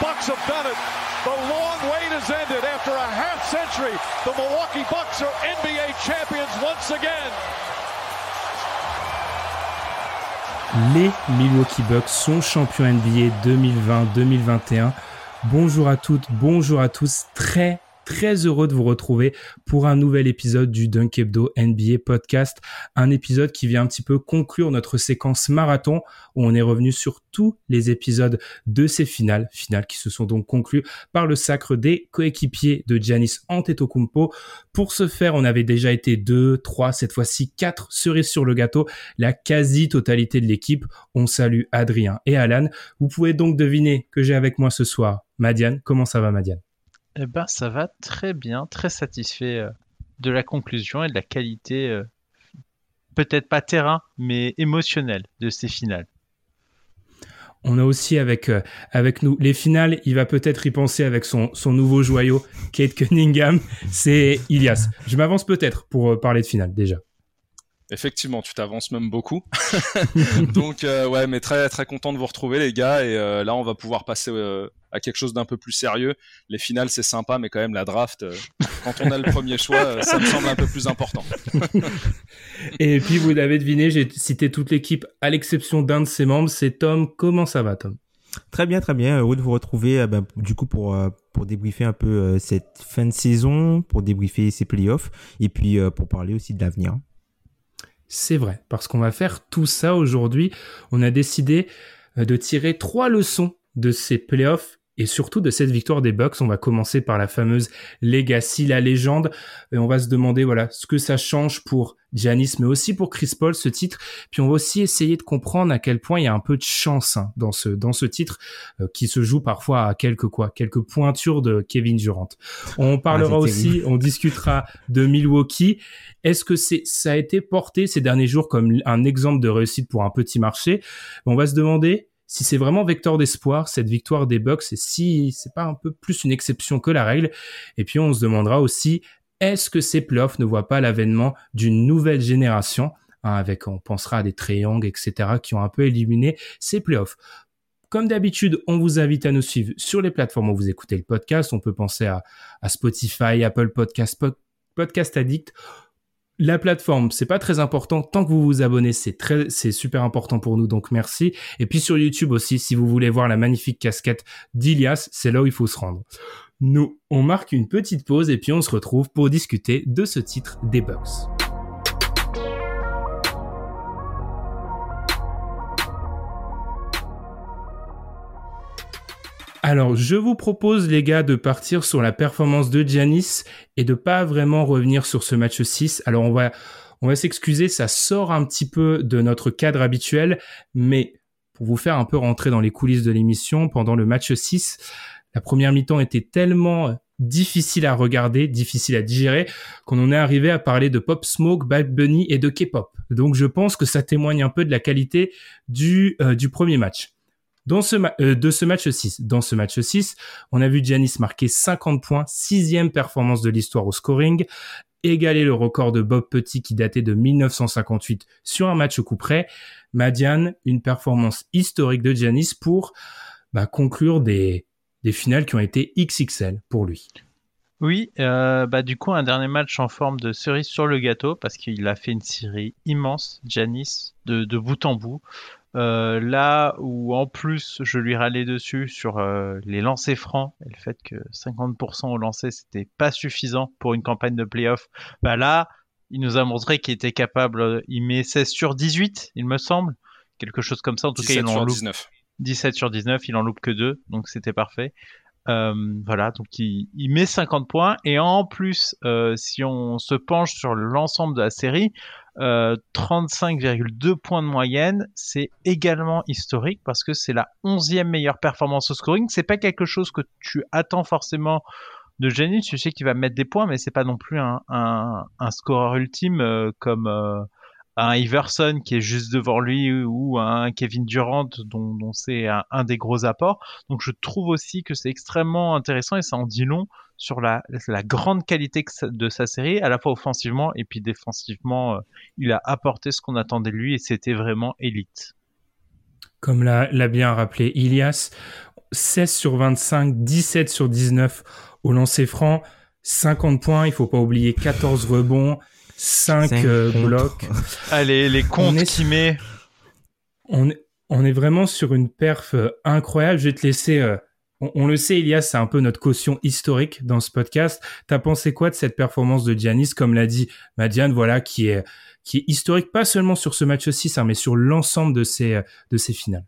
Bucks have done it. The long wait has ended. After a half century, the Milwaukee Bucks are NBA champions once again. Les Milwaukee Bucks sont champions NBA 2020-2021. Bonjour à toutes, bonjour à tous. Très très heureux de vous retrouver pour un nouvel épisode du Dunk Hebdo NBA podcast. Un épisode qui vient un petit peu conclure notre séquence marathon où on est revenu sur tous les épisodes de ces finales, finales qui se sont donc conclues par le sacre des coéquipiers de Giannis Antetokounmpo. Pour ce faire, on avait déjà été deux, trois, cette fois-ci quatre cerises sur le gâteau, la quasi-totalité de l'équipe. On salue Adrien et Alan. Vous pouvez donc deviner que j'ai avec moi ce soir Madiane. Comment ça va Madiane? Eh ben, ça va très bien, très satisfait euh, de la conclusion et de la qualité, euh, peut-être pas terrain, mais émotionnelle de ces finales. On a aussi avec, euh, avec nous les finales, il va peut-être y penser avec son, son nouveau joyau, Kate Cunningham, c'est Ilias. Je m'avance peut-être pour parler de finale déjà. Effectivement, tu t'avances même beaucoup. Donc ouais, mais très très content de vous retrouver les gars et là on va pouvoir passer à quelque chose d'un peu plus sérieux. Les finales, c'est sympa, mais quand même, la draft, euh, quand on a le premier choix, euh, ça me semble un peu plus important. Et puis, vous l'avez deviné, j'ai cité toute l'équipe, à l'exception d'un de ses membres, c'est Tom. Comment ça va, Tom? Très bien, très bien. Heureux de vous retrouver, euh, ben, du coup, pour, pour débriefer un peu cette fin de saison, pour débriefer ces playoffs, et puis pour parler aussi de l'avenir. C'est vrai, parce qu'on va faire tout ça aujourd'hui. On a décidé de tirer trois leçons de ces playoffs et surtout de cette victoire des Bucks. On va commencer par la fameuse Legacy, la légende, et on va se demander voilà ce que ça change pour Giannis, mais aussi pour Chris Paul ce titre. Puis on va aussi essayer de comprendre à quel point il y a un peu de chance hein, dans ce dans ce titre euh, qui se joue parfois à quelques quoi, quelques pointures de Kevin Durant. On parlera ah, aussi, on discutera de Milwaukee. Est-ce que c'est ça a été porté ces derniers jours comme un exemple de réussite pour un petit marché? On va se demander si c'est vraiment vecteur d'espoir cette victoire des Bucks et si c'est pas un peu plus une exception que la règle. Et puis on se demandera aussi est-ce que ces playoffs ne voient pas l'avènement d'une nouvelle génération? Hein, avec on pensera à des triangles etc qui ont un peu éliminé ces playoffs. Comme d'habitude, on vous invite à nous suivre sur les plateformes où vous écoutez le podcast. On peut penser à, à Spotify, Apple Podcast, Podcast Addict la plateforme, c'est pas très important. Tant que vous vous abonnez, c'est très, c'est super important pour nous. Donc merci. Et puis sur YouTube aussi, si vous voulez voir la magnifique casquette d'Ilias, c'est là où il faut se rendre. Nous, on marque une petite pause et puis on se retrouve pour discuter de ce titre des Bucks. Alors, je vous propose, les gars, de partir sur la performance de Giannis et de pas vraiment revenir sur ce match 6. Alors, on va, on va s'excuser, ça sort un petit peu de notre cadre habituel, mais pour vous faire un peu rentrer dans les coulisses de l'émission, pendant le match 6, la première mi-temps était tellement difficile à regarder, difficile à digérer, qu'on en est arrivé à parler de Pop Smoke, Bad Bunny et de K-pop. Donc je pense que ça témoigne un peu de la qualité du, euh, du premier match. Dans ce euh, de ce match 6, dans ce match 6, on a vu Giannis marquer 50 points, sixième performance de l'histoire au scoring, égaler le record de Bob Petit qui datait de 1958 sur un match au coup près. Madiane, une performance historique de Giannis pour bah, conclure des, finales qui ont été XXL pour lui. Oui, euh, bah du coup un dernier match en forme de cerise sur le gâteau parce qu'il a fait une série immense, Janis, de bout en bout. Euh, là où en plus je lui râlais dessus sur euh, les lancers francs et le fait que 50% au lancer c'était pas suffisant pour une campagne de playoff, bah là il nous a montré qu'il était capable. Il met 16 sur 18, il me semble, quelque chose comme ça. En tout cas, il en 19. 17 sur 19, il en loupe que 2, donc c'était parfait. Euh, voilà, donc il, met 50 points et en plus, euh, si on se penche sur l'ensemble de la série, 35,2 points de moyenne, c'est également historique parce que c'est la 11e meilleure performance au scoring. C'est pas quelque chose que tu attends forcément de Janis, tu sais qu'il va mettre des points, mais c'est pas non plus un, un, un scoreur ultime euh, comme euh, un Iverson qui est juste devant lui ou un Kevin Durant dont, dont c'est un, des gros apports. Donc je trouve aussi que c'est extrêmement intéressant et ça en dit long sur la, la grande qualité de sa série, à la fois offensivement et puis défensivement. Euh, il a apporté ce qu'on attendait de lui et c'était vraiment élite. Comme l'a bien rappelé Ilias, 16 sur 25, 17 sur 19 au lancer franc, 50 points, il faut pas oublier 14 rebonds, 5, euh, blocs. Allez, les comptes qui met. On est, on est vraiment sur une perf euh, incroyable. Je vais te laisser. Euh, on, le sait, Elias, c'est un peu notre caution historique dans ce podcast. T'as pensé quoi de cette performance de Giannis, comme l'a dit Madiane, voilà, qui est qui est historique pas seulement sur ce match 6, hein, mais sur l'ensemble de ces de ces finales.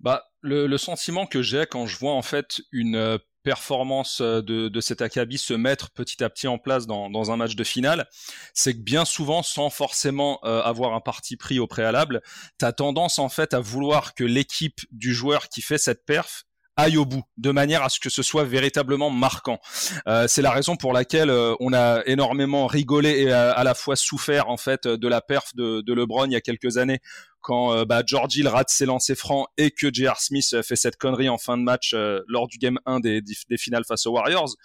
Bah, le, sentiment que j'ai quand je vois en fait une performance euh, de, de cet Akabi se mettre petit à petit en place dans, dans un match de finale, c'est que bien souvent, sans forcément euh, avoir un parti pris au préalable, tu as tendance en fait à vouloir que l'équipe du joueur qui fait cette perf aille au bout, de manière à ce que ce soit véritablement marquant. Euh, c'est la raison pour laquelle euh, on a énormément rigolé et à, la fois souffert en fait de la perf de, de LeBron il y a quelques années, quand euh, bah, George Hill rate ses lancers francs et que J.R. Smith euh, fait cette connerie en fin de match euh, lors du game 1 des, des, finales face aux Warriors,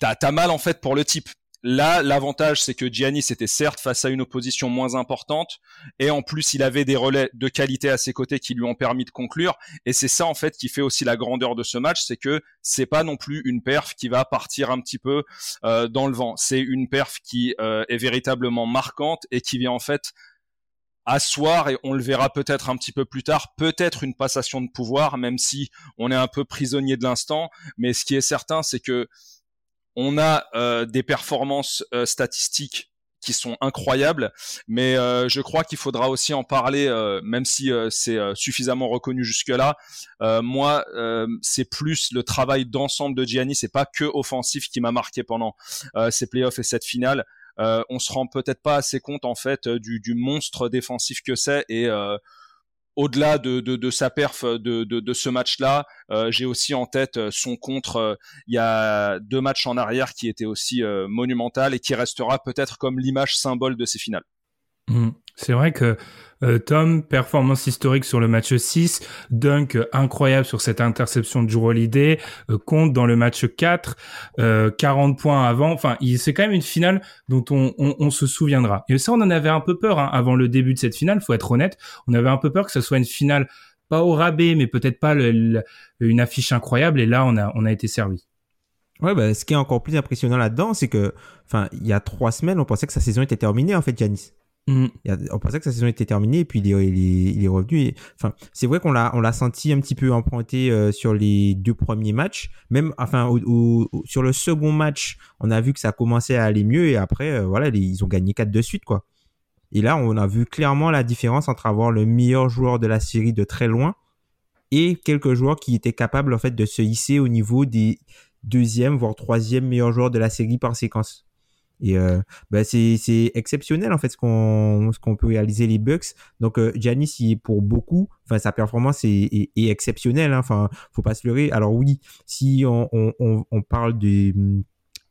t'as as mal en fait pour le type. Là, l'avantage, c'est que Giannis était certes face à une opposition moins importante, et en plus, il avait des relais de qualité à ses côtés qui lui ont permis de conclure. Et c'est ça, en fait, qui fait aussi la grandeur de ce match, c'est que c'est pas non plus une perf qui va partir un petit peu euh, dans le vent. C'est une perf qui euh, est véritablement marquante et qui vient en fait asseoir, et on le verra peut-être un petit peu plus tard, peut-être une passation de pouvoir, même si on est un peu prisonnier de l'instant. Mais ce qui est certain, c'est que on a euh, des performances euh, statistiques qui sont incroyables, mais euh, je crois qu'il faudra aussi en parler, même si c'est suffisamment reconnu jusque-là. moi, c'est plus le travail d'ensemble de Gianni, c'est pas que offensif qui m'a marqué pendant ces playoffs et cette finale on se rend peut-être pas assez compte en fait euh, du, monstre défensif que c'est et au-delà de, sa perf de, ce match-là, j'ai aussi en tête son contre il y a deux matchs en arrière qui était aussi monumental et qui restera peut-être comme l'image symbole de ces finales. Mmh. C'est vrai que euh, Tom, performance historique sur le match 6, dunk incroyable sur cette interception de Drew Holiday, euh, compte dans le match 4, 40 euh, points avant. Enfin, c'est quand même une finale dont on, on, se souviendra. Et ça, on en avait un peu peur hein, avant le début de cette finale. Faut être honnête, on avait un peu peur que ce soit une finale pas au rabais, mais peut-être pas une affiche incroyable. Et là, on a on a été servi. Ouais, bah, ce qui est encore plus impressionnant là-dedans, c'est que, enfin, il y a trois semaines, on pensait que sa saison était terminée, en fait, Yanis. Mm. On pensait que sa saison était terminée et puis il est, revenu. enfin, c'est vrai qu'on l'a, senti un petit peu emprunté euh, sur les deux premiers matchs. Même, enfin, sur le second match, on a vu que ça commençait à aller mieux et après, euh, voilà, ils ont gagné quatre de suite, quoi. Et là, on a vu clairement la différence entre avoir le meilleur joueur de la série de très loin et quelques joueurs qui étaient capables, en fait, de se hisser au niveau des deuxième, voire troisième meilleurs joueurs de la série par séquence. Et euh, bah c'est, exceptionnel en fait ce qu'on ce qu'on peut réaliser les Bucks. Donc euh, Giannis il est pour beaucoup, enfin sa performance est, est, est exceptionnelle. Hein. Enfin faut pas se leurrer. Alors oui, si on on, on parle de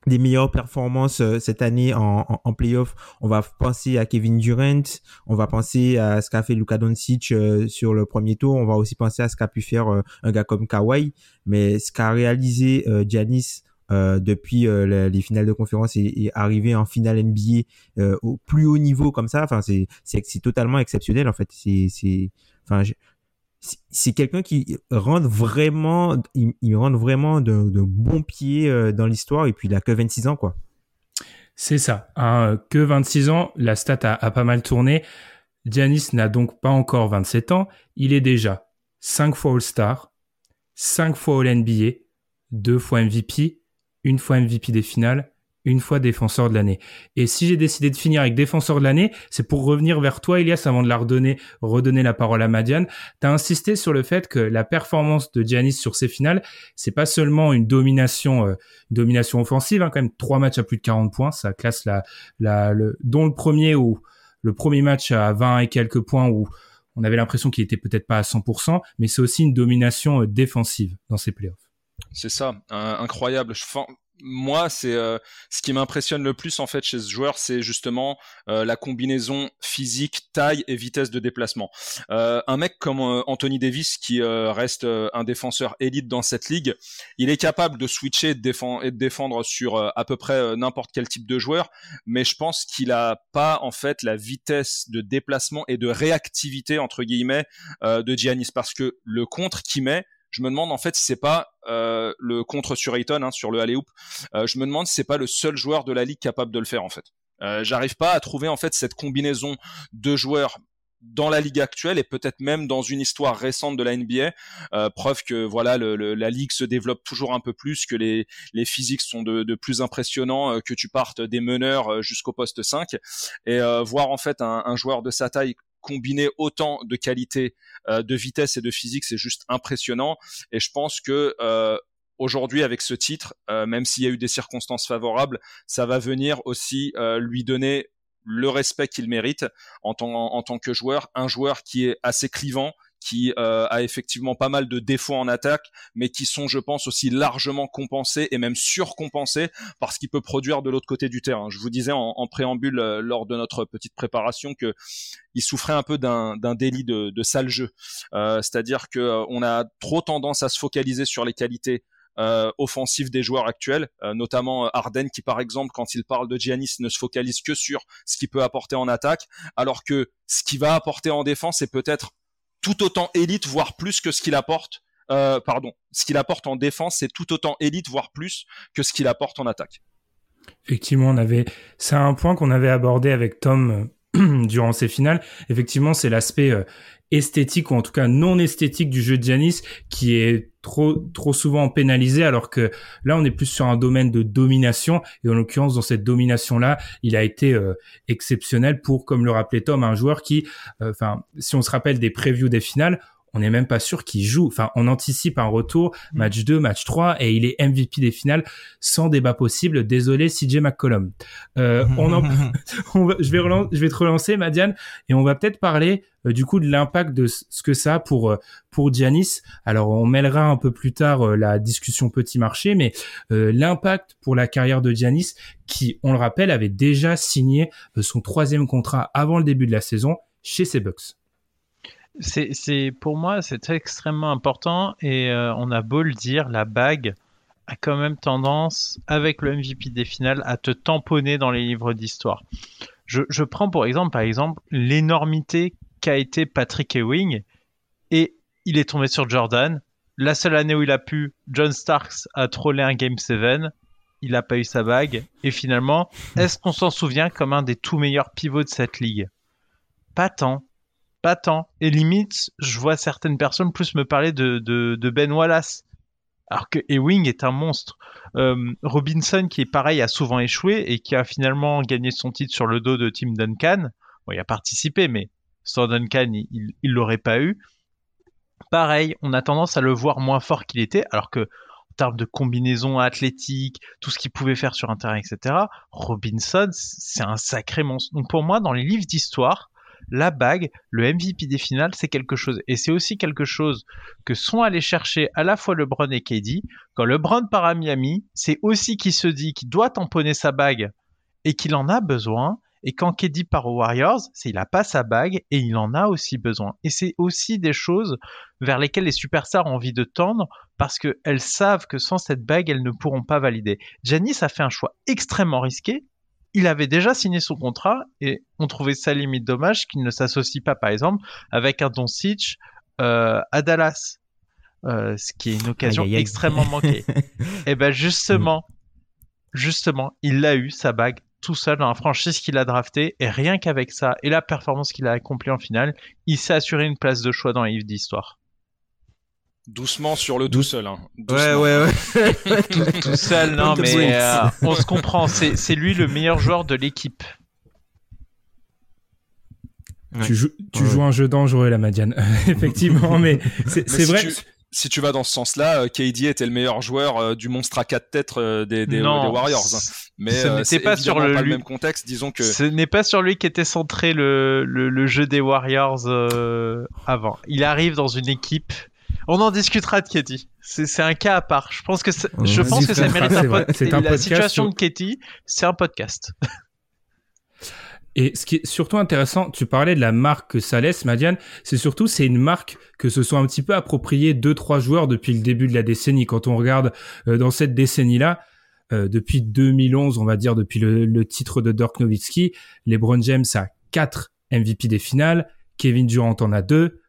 des meilleures performances euh, cette année en, en, playoff, on va penser à Kevin Durant, on va penser à ce qu'a fait Luka Doncic euh, sur le premier tour, on va aussi penser à ce qu'a pu faire un gars comme Kawhi, mais ce qu'a réalisé Giannis euh, depuis euh, les finales de conférence et, arriver en finale NBA euh, au plus haut niveau comme ça. Enfin c'est c'est totalement exceptionnel en fait. C'est c'est enfin c'est quelqu'un qui rentre vraiment il, il rentre vraiment de, de bons pieds dans l'histoire. Et puis il a que 26 ans quoi. C'est ça hein, que 26 ans. La stat a, a pas mal tourné. Giannis n'a donc pas encore 27 ans. Il est déjà 5 fois All-Star 5 fois All-NBA 2 fois MVP une fois MVP des finales une fois défenseur de l'année. Et si j'ai décidé de finir avec défenseur de l'année, c'est pour revenir vers toi, Elias, avant de la redonner, redonner la parole à Madiane. Tu as insisté sur le fait que la performance de Giannis sur ces finales, c'est pas seulement une domination, euh, domination offensive, hein, quand même trois matchs à plus de 40 points, ça classe la, la, le, dont le premier ou le premier match à 20 et quelques points où on avait l'impression qu'il était peut-être pas à 100%, mais c'est aussi une domination euh, défensive dans ces playoffs. C'est ça, incroyable. Moi, c'est euh, ce qui m'impressionne le plus en fait chez ce joueur, c'est justement euh, la combinaison physique, taille et vitesse de déplacement. Euh, un mec comme Anthony Davis, qui reste un défenseur élite dans cette ligue, il est capable de switcher et de, et de défendre sur à peu près n'importe quel type de joueur, mais je pense qu'il a pas en fait la vitesse de déplacement et de réactivité entre guillemets de Giannis, parce que le contre qu'il met je me demande en fait si c'est pas euh, le contre sur Ayton hein, sur le alley hoop. Euh, je me demande si c'est pas le seul joueur de la ligue capable de le faire en fait. Euh, J'arrive pas à trouver en fait cette combinaison de joueurs dans la ligue actuelle et peut-être même dans une histoire récente de la NBA. Euh, preuve que voilà, la ligue se développe toujours un peu plus, que les, les physiques sont de, plus impressionnants, que tu partes des meneurs jusqu'au poste 5 et voir en fait un, joueur de sa taille combiner autant de qualité euh, de vitesse et de physique, c'est juste impressionnant. Et je pense que euh, aujourd'hui avec ce titre, euh, même s'il y a eu des circonstances favorables, ça va venir aussi lui donner le respect qu'il mérite en en tant que joueur, un joueur qui est assez clivant, qui euh, a effectivement pas mal de défauts en attaque, mais qui sont, je pense, aussi largement compensés et même surcompensés parce qu'il peut produire de l'autre côté du terrain. Je vous disais en, en préambule euh, lors de notre petite préparation que il souffrait un peu d'un délit de, de sale jeu, euh, c'est-à-dire que euh, on a trop tendance à se focaliser sur les qualités euh, offensives des joueurs actuels, notamment Arden qui par exemple quand il parle de Giannis ne se focalise que sur ce qu'il peut apporter en attaque, alors que ce qu'il va apporter en défense est peut-être tout autant élite, voire plus que ce qu'il apporte. Euh, pardon, ce qu'il apporte en défense, c'est tout autant élite, voire plus que ce qu'il apporte en attaque. Effectivement, on avait, c'est un point qu'on avait abordé avec Tom euh, durant ces finales. Effectivement, c'est l'aspect euh, esthétique ou en tout cas non esthétique du jeu de Giannis qui est trop trop souvent pénalisé alors que là on est plus sur un domaine de domination et en l'occurrence dans cette domination là il a été euh, exceptionnel pour comme le rappelait Tom un joueur qui euh, enfin si on se rappelle des previews des finales on n'est même pas sûr qu'il joue. Enfin, on anticipe un retour, mm. match 2, match 3, et il est MVP des finales sans débat possible. Désolé, CJ McCollum. Euh, on en... je, vais je vais te relancer, Madiane, et on va peut-être parler du coup de l'impact de ce que ça a pour euh, pour. Alors on mêlera un peu plus tard euh, la discussion petit marché, mais l'impact pour la carrière de Giannis, qui, on le rappelle, avait déjà signé son troisième contrat avant le début de la saison chez ses Bucks. C'est, pour moi, c'est extrêmement important et euh, on a beau le dire, la bague a quand même tendance, avec le MVP des finales, à te tamponner dans les livres d'histoire. Je, je prends pour exemple, par exemple, l'énormité qu'a été Patrick Ewing et il est tombé sur Jordan. La seule année où il a pu, John Starks a trollé un Game 7, il n'a pas eu sa bague et finalement, est-ce qu'on s'en souvient comme un des tout meilleurs pivots de cette ligue? Pas tant pas tant. Et limite, je vois certaines personnes plus me parler de, Ben Wallace. Alors que Ewing est un monstre. Euh, Robinson, qui est pareil, a souvent échoué et qui a finalement gagné son titre sur le dos de Tim Duncan. Il a participé, mais sans Duncan, il ne l'aurait pas eu. Pareil, on a tendance à le voir moins fort qu'il était, alors que en termes de combinaison athlétique, tout ce qu'il pouvait faire sur un terrain, etc., Robinson, c'est un sacré monstre. Donc pour moi, dans les livres d'histoire, la bague, le MVP des finales, c'est quelque chose. Et c'est aussi quelque chose que sont allés chercher à la fois LeBron et KD. Quand LeBron part à Miami, c'est aussi qu'il se dit qu'il doit tamponner sa bague et qu'il en a besoin. Et quand KD part aux Warriors, c'est il a pas sa bague et il en a aussi besoin. Et c'est aussi des choses vers lesquelles les superstars ont envie de tendre parce qu'elles savent que sans cette bague, elles ne pourront pas valider. Janice a fait un choix extrêmement risqué il avait déjà signé son contrat et on trouvait ça limite dommage qu'il ne s'associe pas, par exemple, avec un Doncic euh, à Dallas, euh, ce qui est une occasion extrêmement manquée. et eh ben justement, justement, il a eu sa bague tout seul dans la franchise qu'il a drafté et rien qu'avec ça et la performance qu'il a accomplie en finale, il s'est assuré une place de choix dans les livre d'histoire. Doucement sur le tout seul. Hein. Ouais, ouais, ouais. tout, seul, non, mais euh, on se comprend. C'est lui le meilleur joueur de l'équipe. Tu, joues, tu joues un jeu dangereux, la Madiane. Effectivement, mais c'est vrai si tu vas dans ce sens-là, euh, KD était le meilleur joueur euh, du monstre à quatre têtes euh, des, des, Warriors. Hein. Mais ce n'était pas sur le, même contexte, disons que. Ce n'est pas sur lui qu'était centré le, le, jeu des Warriors avant. Il arrive dans une équipe. On en discutera de KD. C'est un cas à part. Je pense que je pense que ça mérite un, podcast. La situation de KD, c'est un podcast. Et ce qui est surtout intéressant, tu parlais de la marque laisse, Madiane, c'est surtout c'est une marque que se sont un petit peu approprié deux trois joueurs depuis le début de la décennie. Quand on regarde euh, dans cette décennie-là, euh, depuis 2011, on va dire depuis le, titre de Dirk Nowitzki, LeBron James a quatre MVP des finales, Kevin Durant en a deux,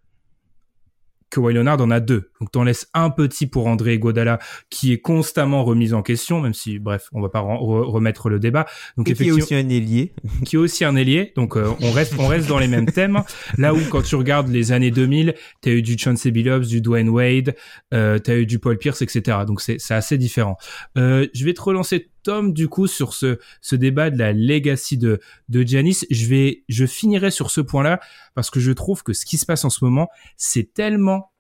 Kawhi Leonard en a deux. Donc t'en laisses un petit pour André Godala qui est constamment remis en question, même si bref, on va pas remettre le débat. Donc Et qui est aussi un ailier. qui est aussi un ailier. Donc euh, on reste on reste dans les mêmes thèmes. Là où quand tu regardes les années 2000, t'as eu du Chauncey Billups, du Dwayne Wade, euh, t'as eu du Paul Pierce, etc. Donc c'est c'est assez différent. Euh, je vais te relancer Tom du coup sur ce ce débat de la legacy de de Giannis. Je vais je finirai sur ce point-là parce que je trouve que ce qui se passe en ce moment, c'est tellement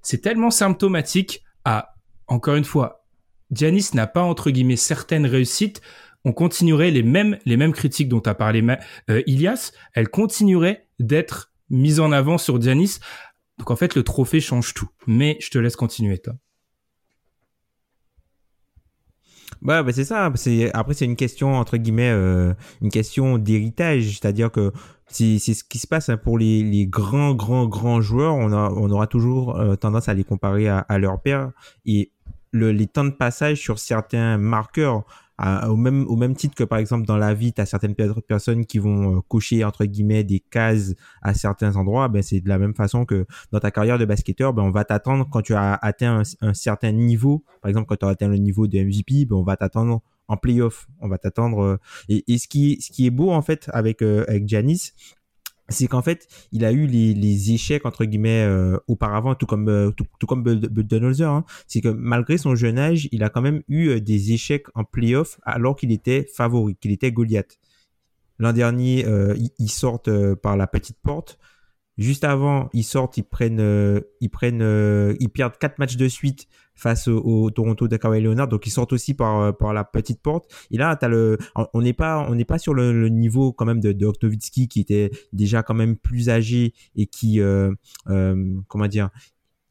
c'est tellement symptomatique à, encore une fois, Giannis n'a pas entre guillemets certaines réussites. On continuerait les mêmes, les mêmes critiques dont a parlé euh, Ilias, elles continueraient d'être mises en avant sur Giannis. Donc en fait, le trophée change tout. Mais je te laisse continuer, toi. Bah, bah c'est ça. C'est après c'est une question entre guillemets, euh, une question d'héritage, c'est-à-dire que c'est ce qui se passe hein, pour les, les, grands, grands, grands joueurs. On, a, on aura toujours euh, tendance à les comparer à, à leur père. Et le, les temps de passage sur certains marqueurs, au, même, au même titre que par exemple dans la vie, tu as certaines personnes qui vont euh, cocher entre guillemets des cases à certains endroits. Ben, c'est de la même façon que dans ta carrière de basketteur, ben, on va t'attendre quand tu as atteint un, un certain niveau. Par exemple, quand tu as atteint le niveau de MVP, ben, on va t'attendre en playoff. On va t'attendre. Euh, et, et, ce qui ce qui est beau en fait avec euh, avec Janis, c'est qu'en fait, il a eu les, échecs entre guillemets euh, auparavant, tout comme tout, tout, comme. Hein. C'est que malgré son jeune âge, il a quand même eu des échecs en playoff alors qu'il était favori, qu'il était Goliath. L'an dernier, euh, ils, sortent par la petite porte. Juste avant, ils sortent, ils prennent, ils prennent, ils perdent quatre matchs de suite face au, Toronto de Kawhi Leonard. Donc ils sortent aussi par euh, par la petite porte. Et là, le, on n'est pas on n'est pas sur le, niveau quand même de, de qui était déjà quand même plus âgé et qui euh, euh, comment dire,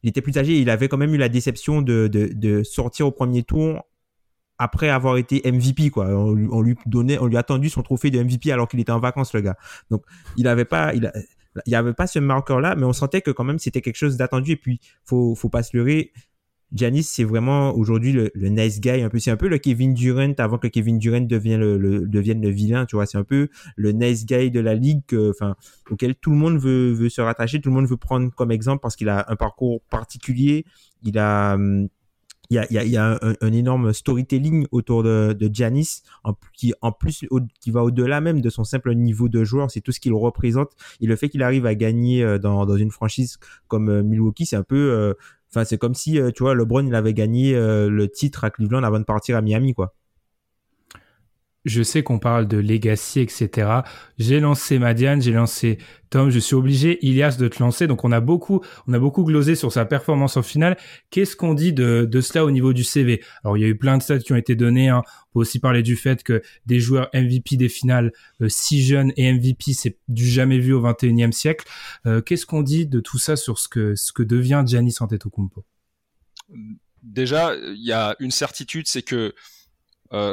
il était plus âgé. Il avait quand même eu la déception de de, sortir au premier tour après avoir été MVP quoi on, lui donnait on lui a tendu son trophée de MVP alors qu'il était en vacances le gars donc il avait pas il y avait pas ce marqueur là mais on sentait que quand même c'était quelque chose d'attendu et puis faut faut pas se leurrer Janis, c'est vraiment aujourd'hui le, nice guy, un peu. C'est un peu le Kevin Durant avant que Kevin Durant devienne le, devienne le vilain, tu vois. C'est un peu le nice guy de la ligue, enfin, auquel tout le monde veut, veut se rattacher, tout le monde veut prendre comme exemple parce qu'il a un parcours particulier. Il a, hum, il y a, un, énorme storytelling autour de, de Giannis, en, qui plus qui va au-delà même de son simple niveau de joueur, c'est tout ce qu'il représente et le fait qu'il arrive à gagner euh, dans, une franchise comme euh, Milwaukee, c'est un peu euh, Enfin, c'est comme si, tu vois, LeBron, il avait gagné le titre à Cleveland avant de partir à Miami, quoi. Je sais qu'on parle de legacy, etc. J'ai lancé Madiane, j'ai lancé Tom. Je suis obligé, Ilias, de te lancer. Donc on a beaucoup, on a beaucoup glosé sur sa performance en finale. Qu'est-ce qu'on dit de, de cela au niveau du CV Alors il y a eu plein de stats qui ont été donnés. Hein. On peut aussi parler du fait que des joueurs MVP des finales euh, si jeunes et MVP, c'est du jamais vu au 21e siècle. Euh, Qu'est-ce qu'on dit de tout ça sur ce que ce que devient Giannis Antetokounmpo? Déjà, il y a une certitude, c'est que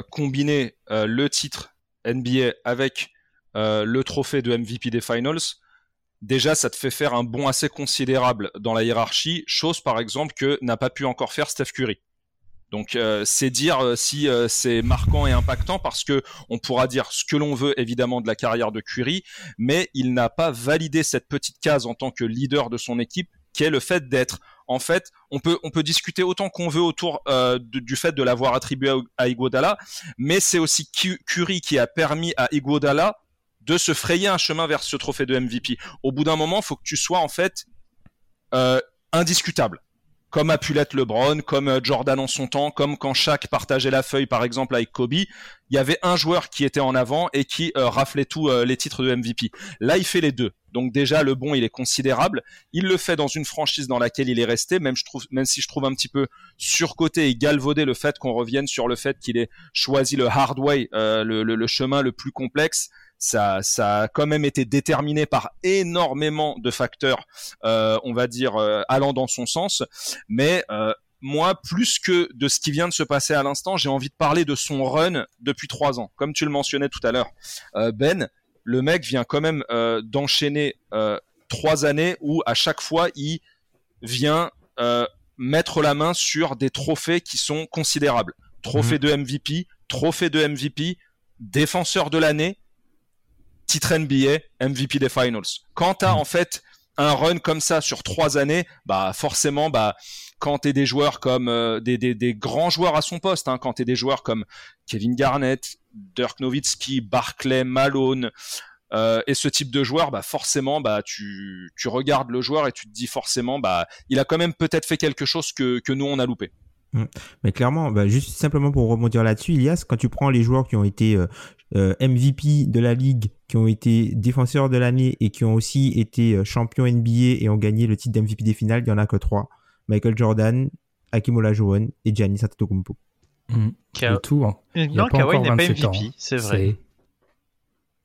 combiner euh, le titre NBA avec euh, le trophée de MVP des Finals, déjà ça te fait faire un bond assez considérable dans la hiérarchie, chose par exemple que n'a pas pu encore faire Steph Curry. Donc c'est dire si c'est marquant et impactant parce que on pourra dire ce que l'on veut évidemment de la carrière de Curry, mais il n'a pas validé cette petite case en tant que leader de son équipe qui est le fait d'être en fait, on peut discuter autant qu'on veut autour euh, du fait de l'avoir attribué à, Iguodala, mais c'est aussi Curry qui a permis à Iguodala de se frayer un chemin vers ce trophée de MVP. Au bout d'un moment, il faut que tu sois en fait euh, indiscutable. comme a pu LeBron, comme euh, Jordan en son temps, comme quand Shaq partageait la feuille par exemple avec Kobe, il y avait un joueur qui était en avant et qui raflait tous les titres de MVP. Là, il fait les deux. Donc déjà le bon, il est considérable. Il le fait dans une franchise dans laquelle il est resté, même si je trouve un petit peu surcoté et galvaudé le fait qu'on revienne sur le fait qu'il ait choisi le hard way, le, le, chemin le plus complexe ça, ça a quand même été déterminé par énormément de facteurs, euh, on va dire, euh, allant dans son sens. Mais euh, moi, plus que de ce qui vient de se passer à l'instant, j'ai envie de parler de son run depuis trois ans. Comme tu le mentionnais tout à l'heure, Ben, le mec vient quand même d'enchaîner trois années où à chaque fois il vient mettre la main sur des trophées qui sont considérables. Trophée mhm. de MVP, trophée de MVP, défenseur de l'année, titre NBA, MVP des finals. Quand tu as mm. en fait un run comme ça sur trois années, bah forcément, bah quand t'es des joueurs comme euh, des, des, des, grands joueurs à son poste, hein, quand t'es des joueurs comme Kevin Garnett, Dirk Nowitzki, Barclay, Malone euh, et ce type de joueur, bah forcément, bah tu, tu regardes le joueur et tu te dis forcément, bah il a quand même peut-être fait quelque chose que, que nous on a loupé. Mm. Mais clairement, bah, juste simplement pour rebondir là-dessus, Ilias, quand tu prends les joueurs qui ont été euh, euh, MVP de la ligue, qui ont été défenseurs de l'année et qui ont aussi été champions NBA et ont gagné le titre d'MVP des finales, il y en a que trois. Michael Jordan, Hakim Olajuwon et Giannis Antetokounmpo. Mmh. tout. Hein. Non, Kawhi n'est pas MVP, c'est vrai.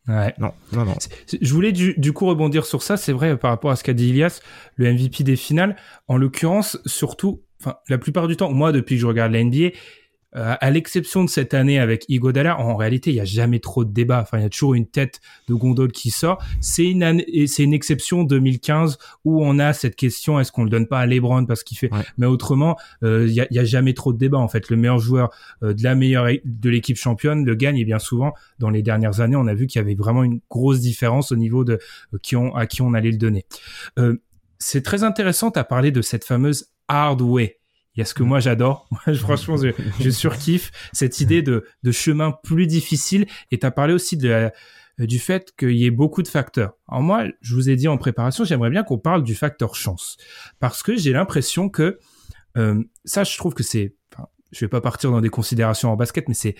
Ouais. Non, non, non. Je voulais du, du, coup rebondir sur ça. C'est vrai par rapport à ce qu'a dit Ilias, le MVP des finales. En l'occurrence, surtout, enfin, la plupart du temps, moi, depuis que je regarde la NBA, euh, à l'exception de cette année avec Igodala, en réalité, il n'y a jamais trop de débat. Enfin, il y a toujours une tête de gondole qui sort. C'est une année, c'est une exception 2015 où on a cette question est-ce qu'on le donne pas à LeBron parce qu'il fait. Mais autrement, euh, il n'y a, jamais trop de débat. En fait, le meilleur joueur euh, de la meilleure de l'équipe championne le gagne. Et bien souvent, dans les dernières années, on a vu qu'il y avait vraiment une grosse différence au niveau de qui on, à qui on allait le donner. c'est très intéressant. à parler de cette fameuse hard way. Il y a ce que moi j'adore. franchement, je, je surkiffe cette idée de, de chemin plus difficile. Et tu as parlé aussi de du fait qu'il y ait beaucoup de facteurs. Alors moi, je vous ai dit en préparation, j'aimerais bien qu'on parle du facteur chance. Parce que j'ai l'impression que, euh, ça je trouve que c'est, enfin, je vais pas partir dans des considérations en basket, mais c'est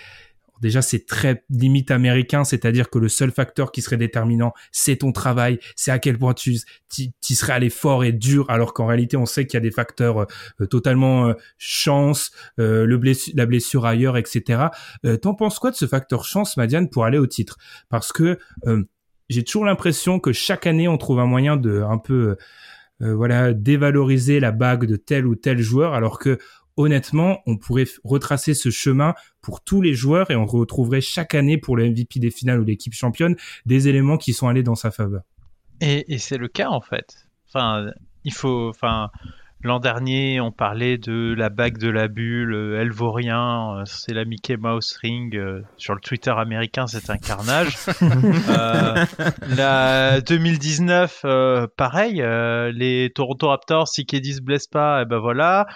déjà c'est très limite américain, c'est-à-dire que le seul facteur qui serait déterminant, c'est ton travail, c'est à quel point tu, tu, serais allé fort et dur, alors qu'en réalité on sait qu'il y a des facteurs euh, totalement euh, chance, euh, le la blessure ailleurs, etc. T'en penses quoi de ce facteur chance, Madiane, pour aller au titre? Parce que j'ai toujours l'impression que chaque année on trouve un moyen de un peu voilà dévaloriser la bague de tel ou tel joueur, alors que honnêtement, on pourrait retracer ce chemin pour tous les joueurs et on retrouverait chaque année pour le MVP des finales ou l'équipe championne des éléments qui sont allés dans sa faveur. Et, c'est le cas en fait. Enfin, il faut, L'an dernier, on parlait de la bague de la bulle, euh, elle vaut rien, euh, c'est la Mickey Mouse Ring. Euh, sur le Twitter américain, c'est un carnage. la 2019, pareil, les Toronto Raptors, si Keddy se blesse pas, et eh ben voilà.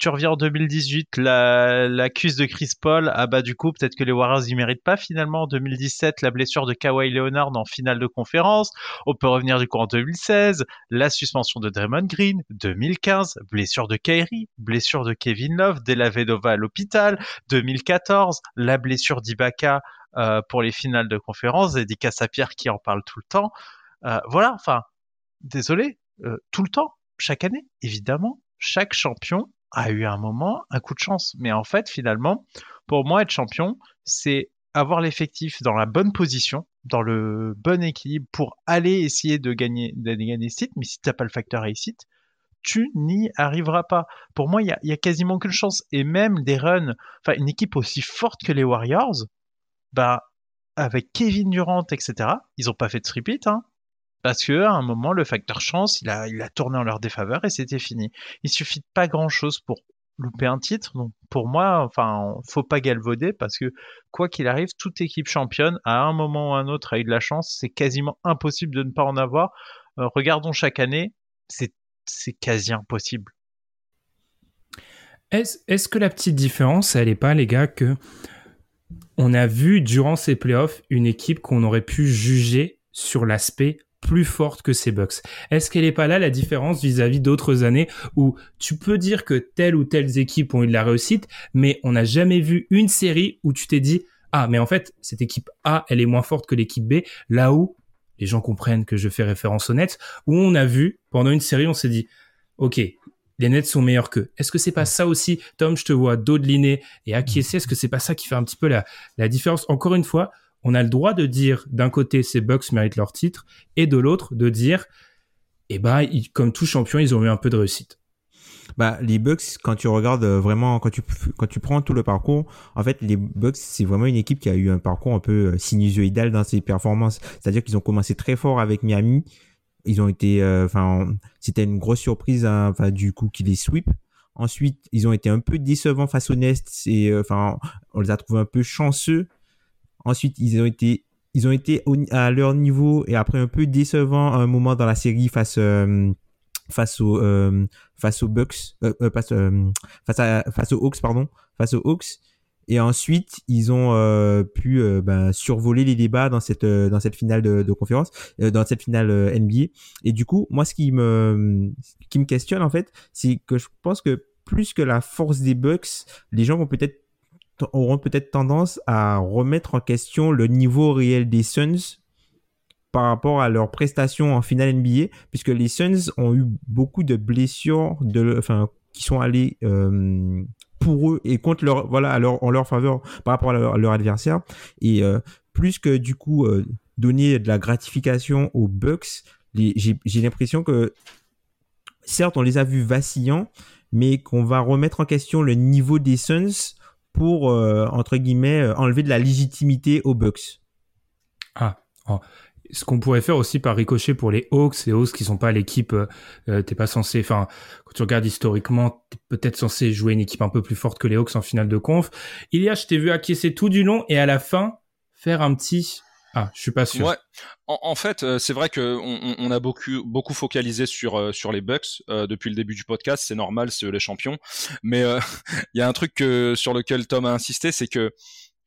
tu reviens en 2018, la, la cuisse de Chris Paul, ah bah du coup, peut-être que les Warriors y méritent pas finalement. En 2017, la blessure de Kawhi Leonard en finale de conférence. On peut revenir du coup en 2016, la suspension de Draymond Green, 2015 blessure de Kairi, blessure de Kevin Love, Della Vedova à l'hôpital, 2014, la blessure d'Ibaka euh, pour les finales de conférence, dédicace à Pierre qui en parle tout le temps. Euh, voilà, enfin, désolé, euh, tout le temps, chaque année, évidemment, chaque champion a eu un moment, un coup de chance. Mais en fait, finalement, pour moi, être champion, c'est avoir l'effectif dans la bonne position, dans le bon équilibre pour aller essayer de gagner, de gagner. Mais si tu n'as pas le facteur réussite, tu n'y arriveras pas. Pour moi, il y a, quasiment qu'une chance. Et même des runs, enfin, une équipe aussi forte que les Warriors, bah, avec Kevin Durant, etc., ils n'ont pas fait de repeat, hein, parce que à un moment, le facteur chance, il a, il a tourné en leur défaveur et c'était fini. Il suffit de pas grand chose pour louper un titre. Donc, pour moi, enfin, faut pas galvauder parce que quoi qu'il arrive, toute équipe championne, à un moment ou à un autre, a eu de la chance. C'est quasiment impossible de ne pas en avoir. Euh, regardons chaque année, c'est c'est quasi impossible. Est-ce que la petite différence, elle n'est pas, les gars, que on a vu durant ces playoffs une équipe qu'on aurait pu juger sur l'aspect plus forte que ces Bucks? Est-ce qu'elle est pas là la différence vis-à-vis d'autres années où tu peux dire que telle ou telle équipe ont eu de la réussite, mais on n'a jamais vu une série où tu t'es dit ah mais en fait cette équipe A elle est moins forte que l'équipe B là où les gens comprennent que je fais référence aux Nets où on a vu pendant une série on s'est dit ok les Nets sont meilleurs qu'eux. Est-ce que c'est pas ça aussi, Tom, je te vois dodeliner et acquiescer, est-ce que c'est pas ça qui fait un petit peu la, la différence? Encore une fois, on a le droit de dire d'un côté ces Bucks méritent leur titre et de l'autre de dire eh ben comme tout champion ils ont eu un peu de réussite. Bah les Bucks quand tu regardes euh, vraiment quand tu quand tu prends tout le parcours en fait les Bucks c'est vraiment une équipe qui a eu un parcours un peu euh, sinusoïdal dans ses performances. C'est-à-dire qu'ils ont commencé très fort avec Miami. Ils ont été euh, enfin c'était une grosse surprise hein, du coup qu'ils les sweep. Ensuite ils ont été un peu décevants face aux Nest et enfin on les a trouvés un peu chanceux. Ensuite, ils ont été ils ont été à leur niveau et après un peu décevant un moment dans la série face euh, face aux euh, face aux Bucks euh, face, face à face aux Hawks pardon face aux Hawks. Et ensuite ils ont pu ben, survoler les débats dans cette dans cette finale de, de conférence dans cette finale NBA et du coup moi ce qui me qui me questionne en fait c'est que je pense que plus que la force des Bucks les gens vont peut-être auront peut-être tendance à remettre en question le niveau réel des Suns par rapport à leurs prestations en finale NBA, puisque les Suns ont eu beaucoup de blessures de, enfin, qui sont allées euh, pour eux et contre leur, voilà, en leur faveur par rapport à leur, adversaire. Et euh, plus que du coup euh, donner de la gratification aux Bucks, j'ai l'impression que certes on les a vus vacillants, mais qu'on va remettre en question le niveau des Suns pour, entre guillemets, enlever de la légitimité aux Bucks. Ah, oh. Ce qu'on pourrait faire aussi par ricochet pour les Hawks, les Hawks qui sont pas l'équipe, euh, t'es pas censé, enfin, quand tu regardes historiquement, t'es peut-être censé jouer une équipe un peu plus forte que les Hawks en finale de conf. Il y a, je t'ai vu acquiescer tout du long et à la fin faire un petit ah, je suis pas sûr. Ouais. En, fait, euh, c'est vrai que on, a beaucoup beaucoup focalisé sur euh, sur les Bucks euh, depuis le début du podcast. C'est normal, c'est les champions. Mais il y a un truc que, sur lequel Tom a insisté, c'est que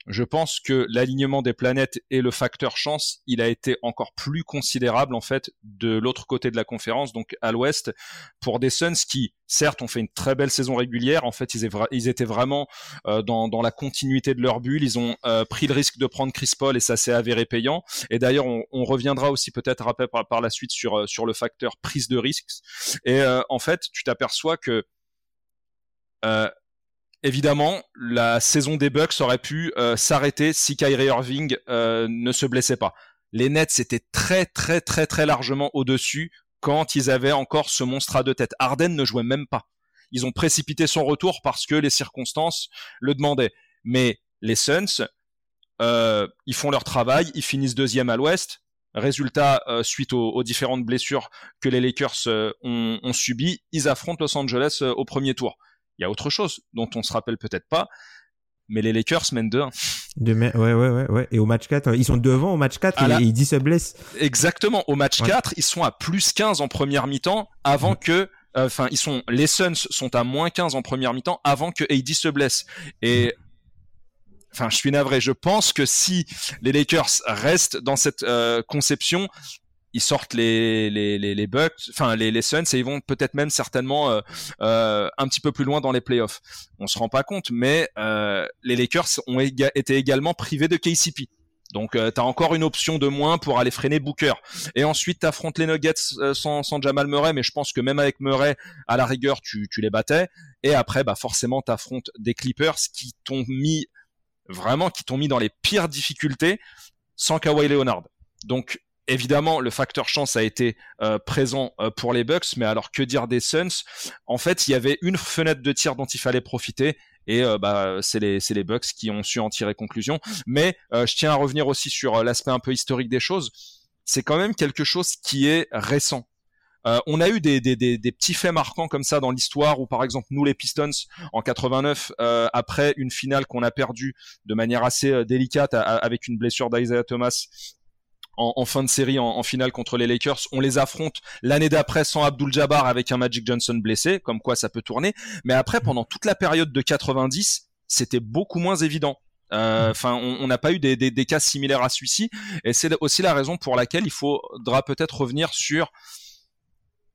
je pense que l'alignement des planètes et le facteur chance, il a été encore plus considérable en fait de l'autre côté de la conférence, donc à l'ouest, pour des Suns qui, certes, ont fait une très belle saison régulière. En fait, ils, étaient vraiment euh, dans, la continuité de leur bulle. Ils ont euh, pris le risque de prendre Chris Paul et ça s'est avéré payant. Et d'ailleurs, on, reviendra aussi peut-être par, par, la suite sur euh, sur le facteur prise de risques. Et en fait, tu t'aperçois que évidemment, la saison des Bucks aurait pu euh, s'arrêter si Kyrie Irving euh, ne se blessait pas. Les Nets étaient très très très très largement au-dessus quand ils avaient encore ce monstre à deux têtes. Harden ne jouait même pas. Ils ont précipité son retour parce que les circonstances le demandaient. Mais les Suns, euh, ils font leur travail, ils finissent deuxième à l'Ouest. Résultat, suite aux, différentes blessures que les Lakers ont subies, ils affrontent Los Angeles au premier tour. Il y a autre chose dont on se rappelle peut-être pas, mais les Lakers mènent 2-1. De ouais, ouais, ouais, ouais. Et au match 4, ils sont devant au match 4 et, ils se blessent. Exactement. Au match 4, ils sont à plus 15 en première mi-temps avant que euh, enfin ils sont les Suns sont à moins 15 en première mi-temps avant que AD se blesse et enfin je suis navré je pense que si les Lakers restent dans cette euh, conception ils sortent les les les, les Bucks, enfin les les Suns et ils vont peut-être même certainement euh, euh, un petit peu plus loin dans les playoffs. On se rend pas compte, mais euh, les Lakers ont été également privés de KCP. Donc euh, tu as encore une option de moins pour aller freiner Booker. Et ensuite tu affrontes les Nuggets euh, sans, sans Jamal Murray, mais je pense que même avec Murray, à la rigueur, tu, tu les battais. Et après, bah forcément, tu affrontes des Clippers qui t'ont mis vraiment, qui t'ont mis dans les pires difficultés sans Kawhi Leonard. Donc Évidemment, le facteur chance a été euh, présent euh, pour les Bucks, mais alors que dire des Suns? En fait, il y avait une fenêtre de tir dont il fallait profiter, et euh, bah, c'est les, les Bucks qui ont su en tirer conclusion. Mais je tiens à revenir aussi sur l'aspect un peu historique des choses. C'est quand même quelque chose qui est récent. on a eu des, petits faits marquants comme ça dans l'histoire où par exemple nous les Pistons en 89 après une finale qu'on a perdue de manière assez délicate avec une blessure d'Isaiah Thomas en, fin de série en, finale contre les Lakers. On les affronte l'année d'après sans Abdul Jabbar avec un Magic Johnson blessé, comme quoi ça peut tourner. Mais après, pendant toute la période de 90, c'était beaucoup moins évident. Euh, enfin, on n'a pas eu des, des, des, cas similaires à celui-ci, et c'est aussi la raison pour laquelle il faudra peut-être revenir sur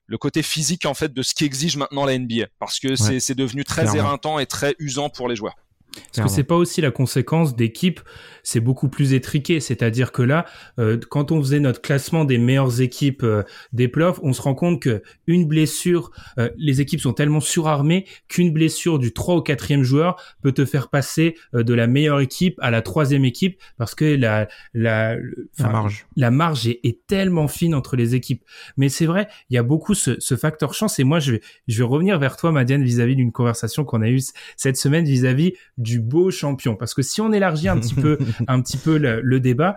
le côté physique en fait de ce qui exige maintenant la NBA, parce que c'est devenu très éreintant et très usant pour les joueurs. Est-ce que c'est pas aussi la conséquence d'équipes C'est beaucoup plus étriqué, c'est-à-dire que là, euh, quand on faisait notre classement des meilleures équipes euh, des playoffs, on se rend compte que une blessure, euh, les équipes sont tellement surarmées qu'une blessure du 3 au 4e joueur peut te faire passer de la meilleure équipe à la troisième équipe parce que la la, la marge. la marge est, est, tellement fine entre les équipes. Mais c'est vrai, il y a beaucoup ce, ce, facteur chance. Et moi je vais je vais revenir vers toi, Madiane, vis-à-vis d'une conversation qu'on a eue cette semaine vis-à-vis du beau champion. Parce que si on élargit un petit peu, un petit peu le, débat,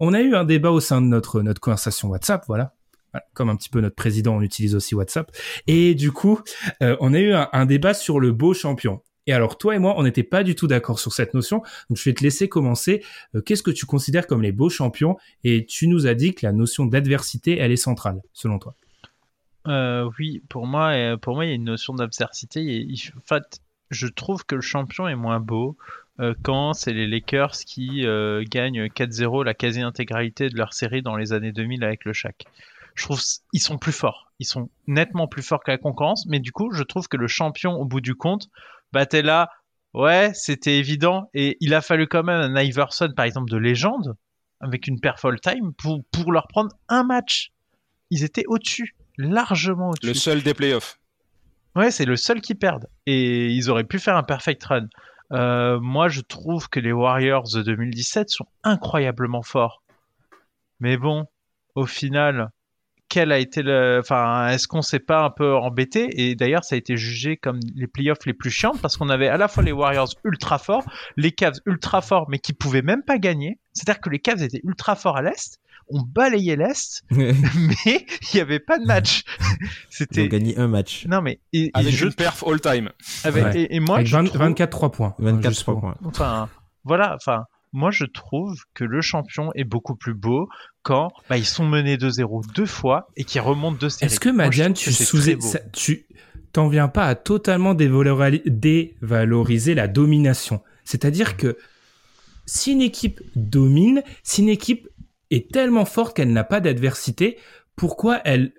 on a eu un débat au sein de notre, notre conversation WhatsApp, voilà. Comme un petit peu notre président, on utilise aussi WhatsApp. Et du coup, euh, on a eu un, débat sur le beau champion. Et alors, toi et moi, on n'était pas du tout d'accord sur cette notion. Donc, je vais te laisser commencer. Euh, qu'est-ce que tu considères comme les beaux champions? Et tu nous as dit que la notion d'adversité, elle est centrale, selon toi. Euh, oui, pour moi, pour moi, il y a une notion d'adversité. En fait, je trouve que le champion est moins beau euh, quand c'est les Lakers qui euh, gagnent 4-0 la quasi-intégralité de leur série dans les années 2000 avec le Shaq. Je trouve ils sont plus forts, ils sont nettement plus forts que la concurrence, mais du coup, je trouve que le champion, au bout du compte, t'es là, ouais, c'était évident, et il a fallu quand même un Iverson, par exemple, de légende, avec une perf all-time, pour, pour leur prendre un match. Ils étaient au-dessus, largement au-dessus. Le seul des playoffs. Ouais, c'est le seul qui perdent. Et ils auraient pu faire un perfect run. Euh, moi, je trouve que les Warriors de 2017 sont incroyablement forts. Mais bon, au final, quel a été le, enfin, est-ce qu'on s'est pas un peu embêté? Et d'ailleurs, ça a été jugé comme les playoffs les plus chiants parce qu'on avait à la fois les Warriors ultra forts, les Cavs ultra forts, mais qui pouvaient même pas gagner. C'est-à-dire que les Cavs étaient ultra forts à l'est, on balayait l'Est, mais il n'y avait pas de match. C'était... Ils ont gagné un match. Non, mais. Et, Avec je... perf all-time. et, moi, Avec 24 3 points. 24 3 points. Enfin, voilà, enfin. Moi, je trouve que le champion est beaucoup plus beau quand bah, ils sont menés 2-0 deux fois et qu'ils remontent deux séries. Est-ce que Madiane, tu sous tu t'en viens pas à totalement dévaloriser la domination C'est-à-dire que si une équipe domine, si une équipe est tellement forte qu'elle n'a pas d'adversité, pourquoi elle,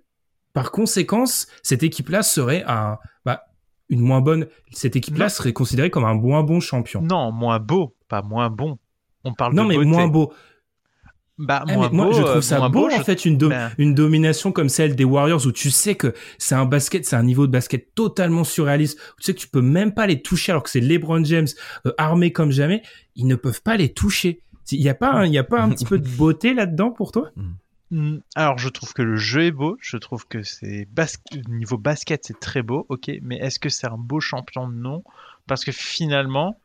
par conséquence, cette équipe-là serait un, bah, une moins bonne, cette équipe-là serait considérée comme un moins bon champion? Non, moins beau, pas moins bon. On parle non, mais moins beau. Bah, eh, moins moi, je trouve euh, ça beau, en fait, une, ben. une domination comme celle des Warriors où tu sais que c'est un basket, c'est un niveau de basket totalement surréaliste. Tu sais que tu peux même pas les toucher alors que c'est LeBron James euh, armé comme jamais. Ils ne peuvent pas les toucher. Il n'y a pas, il y a pas un petit peu de beauté là-dedans pour toi? Mm. alors, je trouve que le jeu est beau. Je trouve que c'est niveau basket, c'est très beau. Ok, mais est-ce que c'est un beau champion? Non, parce que finalement,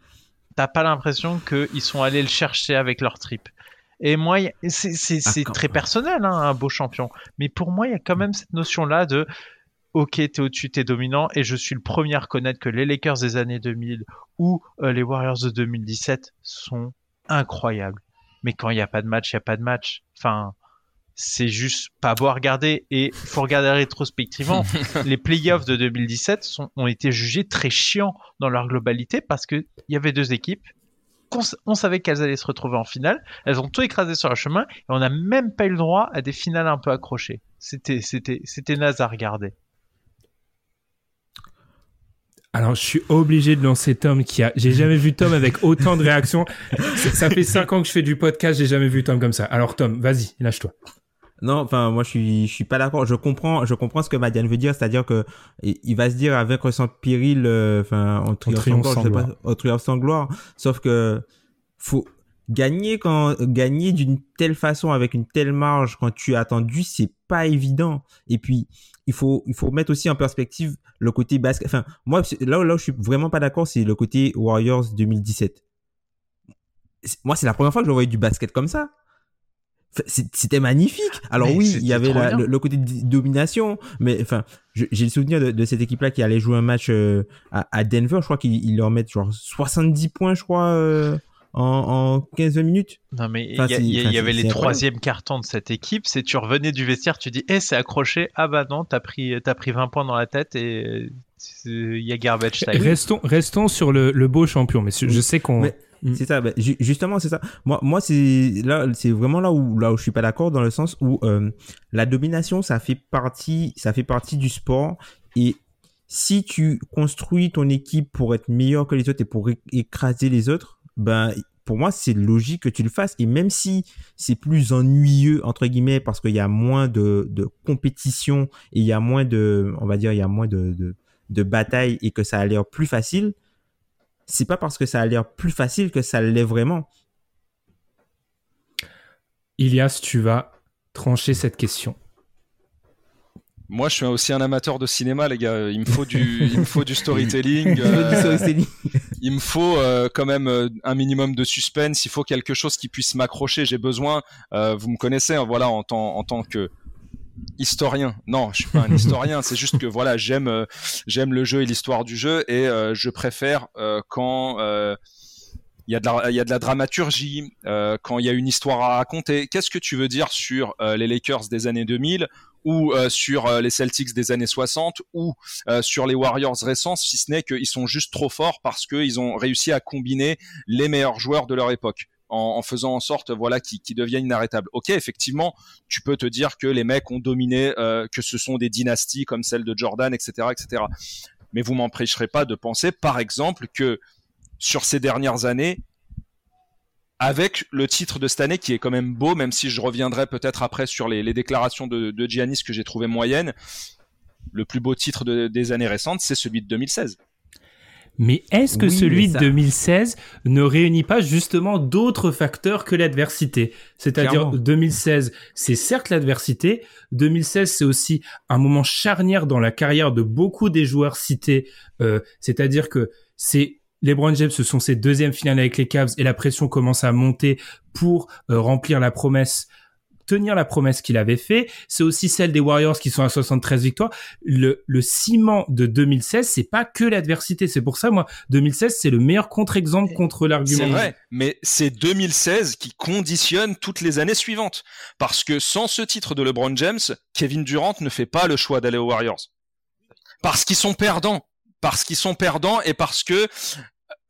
t'as pas l'impression qu'ils sont allés le chercher avec leur trip. Et moi, c'est ah, très personnel, hein, un beau champion. Mais pour moi, il y a quand même cette notion-là de ok, t'es au-dessus, t'es dominant, et je suis le premier à reconnaître que les Lakers des années 2000 ou euh, les Warriors de 2017 sont incroyable. Mais quand il n'y a pas de match, il n'y a pas de match. Enfin, c'est juste pas beau à regarder. Et faut regarder rétrospectivement. les playoffs de 2017 sont, ont été jugés très chiants dans leur globalité parce qu'il y avait deux équipes. On, savait qu'elles allaient se retrouver en finale. Elles ont tout écrasé sur le chemin et on n'a même pas eu le droit à des finales un peu accrochées. C'était, c'était, c'était naze à regarder. Alors, je suis obligé de lancer Tom qui a. J'ai jamais vu Tom avec autant de réactions. Ça fait cinq ans que je fais du podcast, j'ai jamais vu Tom comme ça. Alors, Tom, vas-y, lâche-toi. Non, enfin moi je suis je suis pas d'accord. Je comprends je comprends ce que Madiane veut dire, c'est-à-dire que il va se dire avec sans péril, euh, enfin en triomphe sans gloire, en triomphe sans gloire. Sauf que faut gagner quand gagner d'une telle façon avec une telle marge quand tu as attendu, c'est pas évident. Et puis il faut il faut mettre aussi en perspective le côté basket. Enfin, moi là là où je suis vraiment pas d'accord, c'est le côté Warriors 2017. Moi, c'est la première fois que je voyais du basket comme ça. C'était magnifique. Alors oui, il y avait le, côté de domination, mais enfin, j'ai le souvenir de, cette équipe-là qui allait jouer un match euh, à, Denver. Je crois qu'ils leur mettent genre 70 points, je crois, euh, en, 15-20 minutes. Non, mais il y, avait les troisièmes cartons de cette équipe. C'est tu revenais du vestiaire, tu dis, eh, c'est accroché. Ah bah non, t'as pris, as pris 20 points dans la tête et il y a garbage time. Restons, restons sur le, beau champion, mais je sais qu'on. C'est ça, bah, justement, c'est ça. Moi, moi c'est là, c'est vraiment là où, là où je suis pas d'accord dans le sens où euh, la domination, ça fait partie, ça fait partie du sport et si tu construis ton équipe pour être meilleur que les autres et pour écraser les autres, ben pour moi c'est logique que tu le fasses. Et même si c'est plus ennuyeux entre guillemets parce qu'il y a moins de, de compétition et il y a moins de on va dire il y a moins de, de, de bataille et que ça a l'air plus facile c'est pas parce que ça a l'air plus facile que ça l'est vraiment. Ilias tu vas trancher cette question moi, je suis aussi un amateur de cinéma, les gars. Il me faut du, il me faut du storytelling. Euh, il me faut euh, quand même euh, un minimum de suspense. Il faut quelque chose qui puisse m'accrocher. J'ai besoin. vous me connaissez, hein, voilà, en tant, en tant que historien. Non, je suis pas un historien. c'est juste que voilà, j'aime, j'aime le jeu et l'histoire du jeu, et je préfère quand il y, a de la, il y a de la dramaturgie, quand il y a une histoire à raconter. Qu'est-ce que tu veux dire sur les Lakers des années 2000 ou euh, sur euh, les Celtics des années 60 ou euh, sur les Warriors récents, si ce n'est qu'ils sont juste trop forts parce qu'ils ont réussi à combiner les meilleurs joueurs de leur époque. En, faisant en sorte voilà qui, deviennent inarrêtables. Ok, effectivement, tu peux te dire que les mecs ont dominé, que ce sont des dynasties comme celle de Jordan, etc., etc. Mais vous m'empêcherez pas de penser, par exemple, que sur ces dernières années, avec le titre de cette année qui est quand même beau, même si je reviendrai peut-être après sur les, déclarations de, de, Giannis que j'ai trouvé moyennes. Le plus beau titre des années récentes, c'est celui de 2016. Mais est-ce que celui de 2016 ne réunit pas justement d'autres facteurs que l'adversité? C'est-à-dire 2016, c'est certes l'adversité. 2016, c'est aussi un moment charnière dans la carrière de beaucoup des joueurs cités. Euh, c'est-à-dire que c'est LeBron James, ce sont ses deuxièmes finales avec les Cavs et la pression commence à monter pour euh, remplir la promesse tenir la promesse qu'il avait fait. C'est aussi celle des Warriors qui sont à 73 victoires. Le, le ciment de 2016, c'est pas que l'adversité. C'est pour ça, moi, 2016, c'est le meilleur contre-exemple contre l'argument. C'est vrai, mais c'est 2016 qui conditionne toutes les années suivantes. Parce que sans ce titre de LeBron James, Kevin Durant ne fait pas le choix d'aller aux Warriors. Parce qu'ils sont perdants parce qu'ils sont perdants et parce que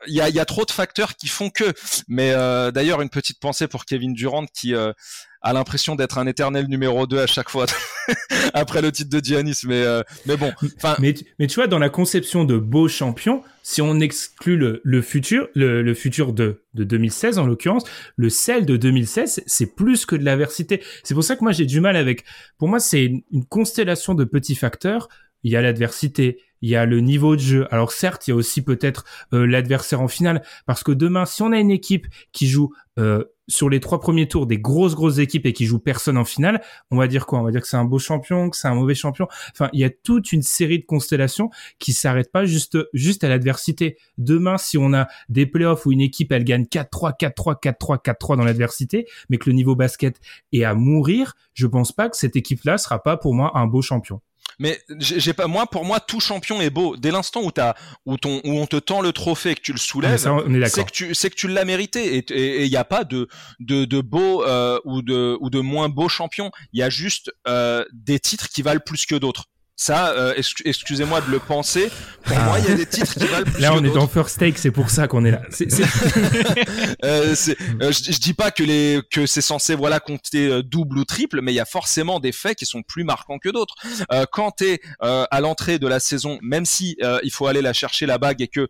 il y a, y a, trop de facteurs qui font que. Mais euh, d'ailleurs, une petite pensée pour Kevin Durant qui euh, a l'impression d'être un éternel numéro 2 à chaque fois après le titre de Giannis. Mais, euh, mais bon. Mais, tu vois, dans la conception de beau champion, si on exclut le, futur, le, futur de, de 2016 en l'occurrence, le sel de 2016, c'est plus que de l'aversité. C'est pour ça que moi j'ai du mal avec. Pour moi, c'est une constellation de petits facteurs. Il y a l'adversité, il y a le niveau de jeu. Alors certes, il y a aussi peut-être euh, l'adversaire en finale, parce que demain, si on a une équipe qui joue euh, sur les trois premiers tours des grosses grosses équipes et qui joue personne en finale, on va dire quoi? On va dire que c'est un beau champion, que c'est un mauvais champion. Enfin, il y a toute une série de constellations qui s'arrêtent pas juste juste à l'adversité. Demain, si on a des playoffs où une équipe elle gagne 4-3, 4-3, 4-3, 4-3 dans l'adversité, mais que le niveau basket est à mourir, je pense pas que cette équipe-là sera pas pour moi un beau champion. Mais j'ai pas moi pour moi tout champion est beau. Dès l'instant où t'as où ton où on te tend le trophée et que tu le soulèves c'est que tu c'est que tu l'as mérité. Et il n'y a pas de de de beau euh, ou de ou de moins beau champion. Il y a juste euh, des titres qui valent plus que d'autres ça, euh, excusez-moi de le penser. Pour moi, il y a des titres qui valent plus. Là, on est dans First Take, c'est pour ça qu'on est là. euh, euh, je, je, dis pas que les que c'est censé voilà compter euh, double ou triple, mais il y a forcément des faits qui sont plus marquants que d'autres. Euh, quand t'es euh, à l'entrée de la saison, même si il faut aller la chercher la bague et que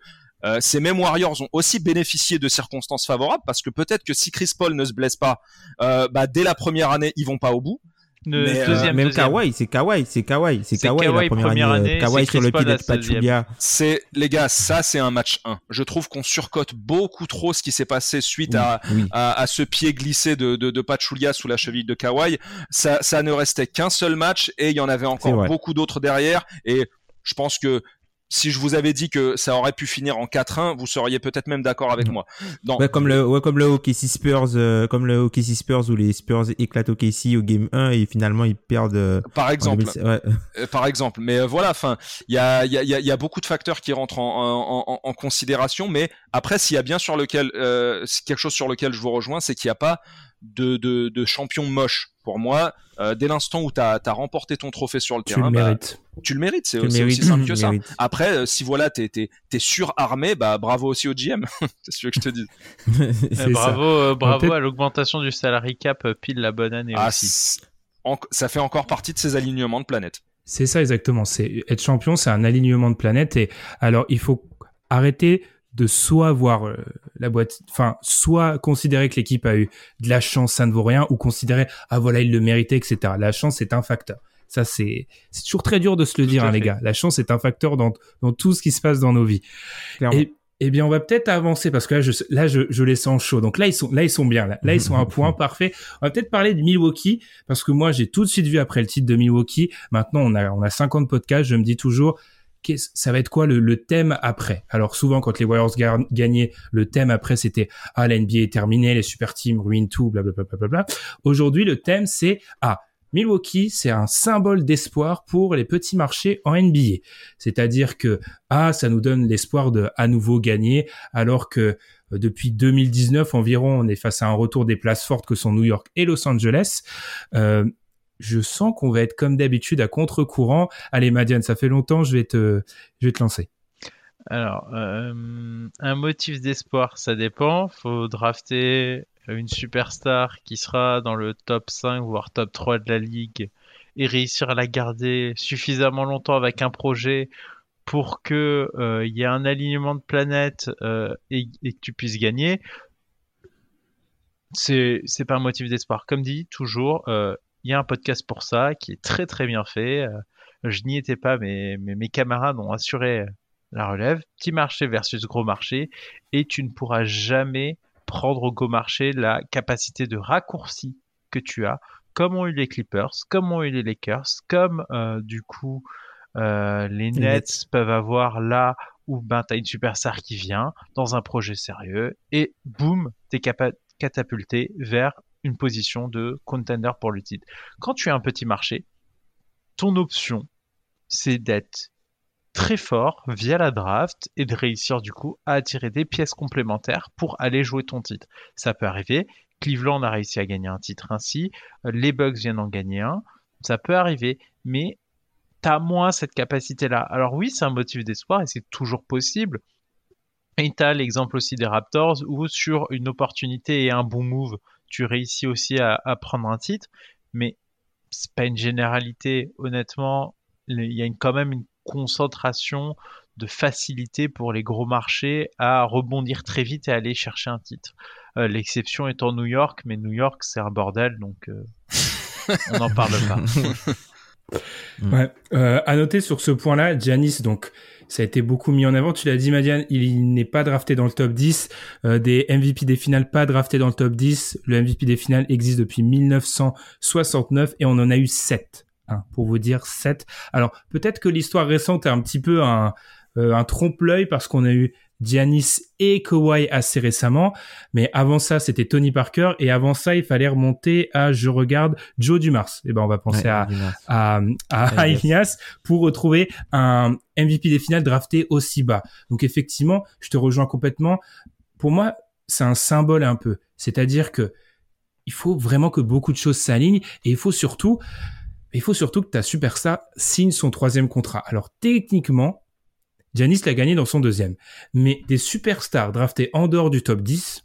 ces mêmes Warriors ont aussi bénéficié de circonstances favorables parce que peut-être que si Chris Paul ne se blesse pas, bah, dès la première année, ils vont pas au bout. Mais, euh, deuxième, même Kawhi, c'est Kawhi, c'est Kawhi, c'est Kawhi, la première, année. Kawhi sur le pied de Pachulia. C'est les gars, ça c'est un match 1. Je trouve qu'on surcote beaucoup trop ce qui s'est passé suite à, à, à ce pied glissé de, de, de Pachulia sous la cheville de Kawhi. Ça, ça ne restait qu'un seul match et il y en avait encore beaucoup d'autres derrière. Et je pense que si je vous avais dit que ça aurait pu finir en 4-1, vous seriez peut-être même d'accord avec moi. Ouais, comme le, ouais, comme le OKC Spurs, euh, comme le OKC Spurs où les Spurs éclatent OKC au game 1 et finalement ils perdent. Euh, par exemple. Ouais. Euh, par exemple. Mais voilà, enfin, il y a, y, a, y a beaucoup de facteurs qui rentrent en, en, en considération, mais après, s'il y a bien sur lequel, quelque chose sur lequel je vous rejoins, c'est qu'il n'y a pas de, de, de champion moche. Pour moi, euh, dès l'instant où tu as, remporté ton trophée sur le tu terrain, le bah, mérites. tu le mérites. C'est aussi simple que ça. Après, euh, si voilà, t'es es, surarmé, bah bravo aussi au GM. c'est ce que je te dis. Eh, bravo, euh, bravo à l'augmentation du salary cap pile la bonne année ah, aussi. ça fait encore partie de ces alignements de planètes. C'est ça exactement. C'est être champion, c'est un alignement de planètes. Et alors, il faut arrêter de soit voir euh, la boîte, enfin, soit considérer que l'équipe a eu de la chance, ça ne vaut rien, ou considérer, ah voilà, il le méritait, etc. La chance est un facteur. Ça, c'est, c'est toujours très dur de se le dire, hein, les gars. La chance est un facteur dans, dans tout ce qui se passe dans nos vies. Et, eh bien, on va peut-être avancer parce que là, je, là, je, je les sens chauds. Donc là, ils sont, là, ils sont bien. Là, là ils sont à un point parfait. On va peut-être parler de Milwaukee parce que moi, j'ai tout de suite vu après le titre de Milwaukee. Maintenant, on a, on a 50 podcasts. Je me dis toujours, ça va être quoi le, thème après? Alors souvent quand les Warriors gagnaient, le thème après c'était ah la NBA est terminée, les super teams ruinent tout, blablabla. Bla, bla, bla, Aujourd'hui le thème c'est ah Milwaukee, c'est un symbole d'espoir pour les petits marchés en NBA. C'est-à-dire que ah ça nous donne l'espoir de à nouveau gagner alors que euh, depuis 2019 environ, on est face à un retour des places fortes que sont New York et Los Angeles. Euh, je sens qu'on va être comme d'habitude à contre-courant. Allez, Madiane, ça fait longtemps, je vais te, je vais te lancer. Alors, euh, un motif d'espoir, ça dépend. Faut drafter une superstar qui sera dans le top 5 voire top 3 de la ligue et réussir à la garder suffisamment longtemps avec un projet pour que euh, il y ait un alignement de planètes euh, et, que tu puisses gagner. C'est pas un motif d'espoir. Comme dit toujours, il y a un podcast pour ça qui est très très bien fait. Euh, je n'y étais pas, mais, mes camarades ont assuré la relève. Petit marché versus gros marché. Et tu ne pourras jamais prendre au gros marché la capacité de raccourci que tu as, comme ont eu les Clippers, comme ont eu les Lakers, comme euh, du coup euh, les, Nets, peuvent avoir là où ben, tu as une superstar qui vient dans un projet sérieux et boum, tu es catapulté vers position de contender pour le titre. Quand tu as un petit marché, ton option, c'est d'être très fort via la draft et de réussir du coup à attirer des pièces complémentaires pour aller jouer ton titre. Ça peut arriver. Cleveland a réussi à gagner un titre ainsi. Les Bucks viennent en gagner un. Ça peut arriver. Mais tu as moins cette capacité-là. Alors oui, c'est un motif d'espoir et c'est toujours possible. Et tu as l'exemple aussi des Raptors où sur une opportunité et un bon move, tu réussis aussi à, prendre un titre, mais c'est pas une généralité. Honnêtement, il y a quand même une concentration de facilité pour les gros marchés à rebondir très vite et aller chercher un titre. Euh, l'exception étant New York, mais New York c'est un bordel, donc euh, on n'en parle pas. ouais. Euh, à noter sur ce point-là, Giannis, donc ça a été beaucoup mis en avant. Tu l'as dit, Madiane, il n'est pas drafté dans le top 10. Euh, des MVP des finales pas draftés dans le top 10. Le MVP des finales existe depuis 1969 et on en a eu 7. Hein, pour vous dire 7. Alors peut-être que l'histoire récente est un petit peu un, euh, un trompe-l'œil parce qu'on a eu Giannis et Kawhi assez récemment, mais avant ça c'était Tony Parker et avant ça il fallait remonter à je regarde Joe Dumars. Et eh ben on va penser à, à, à, pour retrouver un MVP des finales drafté aussi bas. Donc effectivement, je te rejoins complètement. Pour moi, c'est un symbole un peu, c'est-à-dire que il faut vraiment que beaucoup de choses s'alignent et il faut surtout il faut surtout que ta superstar signe son troisième contrat. Alors techniquement, Giannis l'a gagné dans son deuxième. Mais des superstars draftés en dehors du top 10,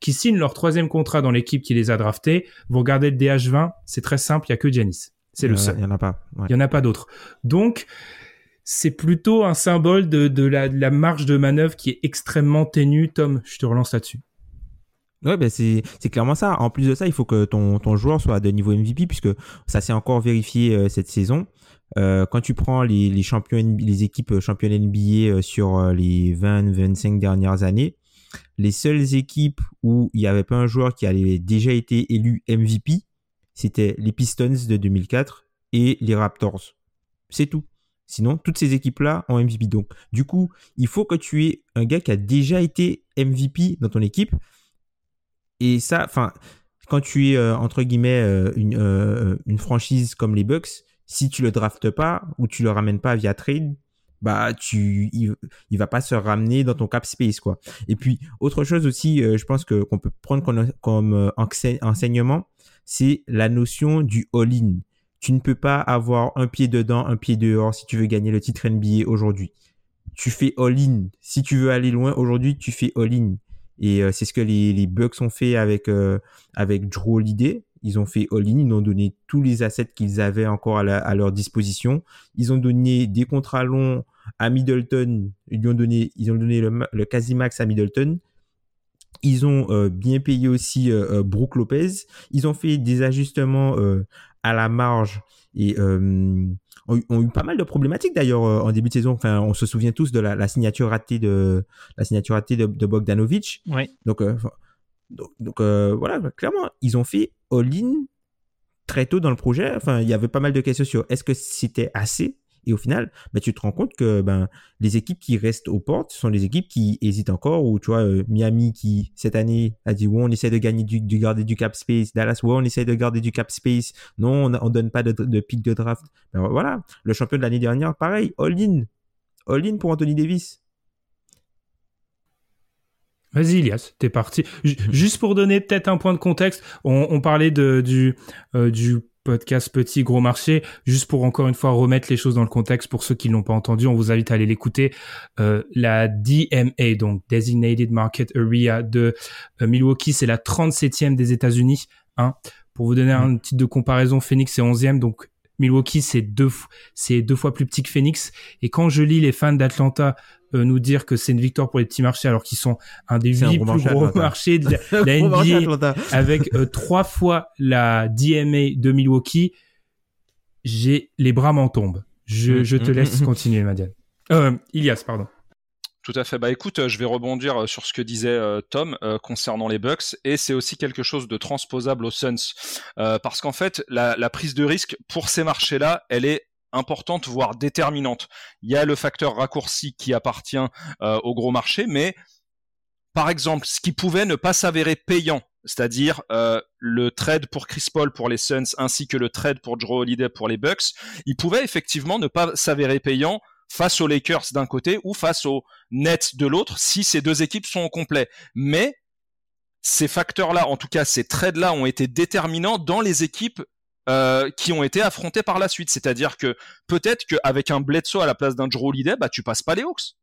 qui signent leur troisième contrat dans l'équipe qui les a draftés, vous regardez le DH20, c'est très simple, il n'y a que Giannis. C'est le seul. Il n'y en a pas. Il n'y en a pas d'autres. Donc, c'est plutôt un symbole de, la, marge de manœuvre qui est extrêmement ténue. Tom, je te relance là-dessus. Ouais, ben c'est, clairement ça. En plus de ça, il faut que ton, ton joueur soit de niveau MVP, puisque ça s'est encore vérifié euh, cette saison. Euh, quand tu prends les, les, champions, les équipes championnes NBA euh, sur euh, les 20-25 dernières années, les seules équipes où il n'y avait pas un joueur qui avait déjà été élu MVP, c'était les Pistons de 2004 et les Raptors. C'est tout. Sinon, toutes ces équipes-là ont MVP. Donc, du coup, il faut que tu aies un gars qui a déjà été MVP dans ton équipe. Et ça, enfin, quand tu es, euh, entre guillemets, euh, une, euh, une, franchise comme les Bucks, si tu le draftes pas ou tu le ramènes pas via trade, bah tu il, il, va pas se ramener dans ton cap space quoi. Et puis autre chose aussi, je pense que qu'on peut prendre comme, comme enseignement, c'est la notion du all-in. Tu ne peux pas avoir un pied dedans, un pied dehors si tu veux gagner le titre NBA aujourd'hui. Tu fais all-in. Si tu veux aller loin aujourd'hui, tu fais all-in. Et euh, c'est ce que les, les Bucks ont fait avec, euh, avec Drew. Ils ont fait all-in, ils ont donné tous les assets qu'ils avaient encore à, leur disposition. Ils ont donné des contrats longs à Middleton. Ils ont donné, ils ont donné le, le quasi-max à Middleton. Ils ont euh, bien payé aussi euh, Brooke Lopez. Ils ont fait des ajustements à la marge et ont, eu pas mal de problématiques d'ailleurs euh, en début de saison. Enfin, on se souvient tous de la, signature ratée de la signature ratée de, Bogdanovic. Oui. Donc, euh, donc, euh, voilà, clairement, ils ont fait all-in très tôt dans le projet. Enfin, il y avait pas mal de questions sur est-ce que c'était assez et au final, bah, tu te rends compte que ben, les équipes qui restent aux portes sont les équipes qui hésitent encore. Ou tu vois, euh, Miami qui, cette année, a dit, ouais, on essaie de gagner du, garder du cap space. Dallas, ouais, on essaie de garder du cap space. Non, on, on donne pas de, de pic de draft. Ben, voilà. Le champion de l'année dernière, pareil, all-in. All-in pour Anthony Davis. Vas-y, Ilias, t'es parti. juste pour donner peut-être un point de contexte, on, parlait de, du, euh, du podcast Petit Gros Marché. Juste pour encore une fois remettre les choses dans le contexte pour ceux qui l'ont pas entendu, on vous invite à aller l'écouter. Euh, la DMA, donc Designated Market Area de euh, Milwaukee, c'est la 37e des États-Unis. Hein. Pour vous donner un titre de comparaison, Phoenix est 11e, donc Milwaukee c'est deux, c'est deux fois plus petit que Phoenix. Et quand je lis les fans d'Atlanta euh, nous dire que c'est une victoire pour les petits marchés alors qu'ils sont un des huit plus gros marchés de la, NBA avec euh, trois fois la DMA de Milwaukee, j'ai les bras m'en tombent. Je, mm, je te mm, laisse mm, continuer, Madiane. Euh, Ilias, pardon. Tout à fait. Bah écoute, je vais rebondir sur ce que disait Tom concernant les Bucks et c'est aussi quelque chose de transposable aux Suns parce qu'en fait la, prise de risque pour ces marchés-là, elle est importante, voire déterminante. Il y a le facteur raccourci qui appartient euh, au gros marché, mais par exemple, ce qui pouvait ne pas s'avérer payant, c'est-à-dire euh, le trade pour Chris Paul pour les Suns ainsi que le trade pour Joe Holiday pour les Bucks, il pouvait effectivement ne pas s'avérer payant face aux Lakers d'un côté ou face aux Nets de l'autre si ces deux équipes sont au complet. Mais ces facteurs-là, en tout cas ces trades-là, ont été déterminants dans les équipes euh, qui ont été affrontés par la suite. C'est-à-dire que peut-être qu'avec un Bledsoe à la place d'un Drew Holiday, bah tu passes pas les Hawks.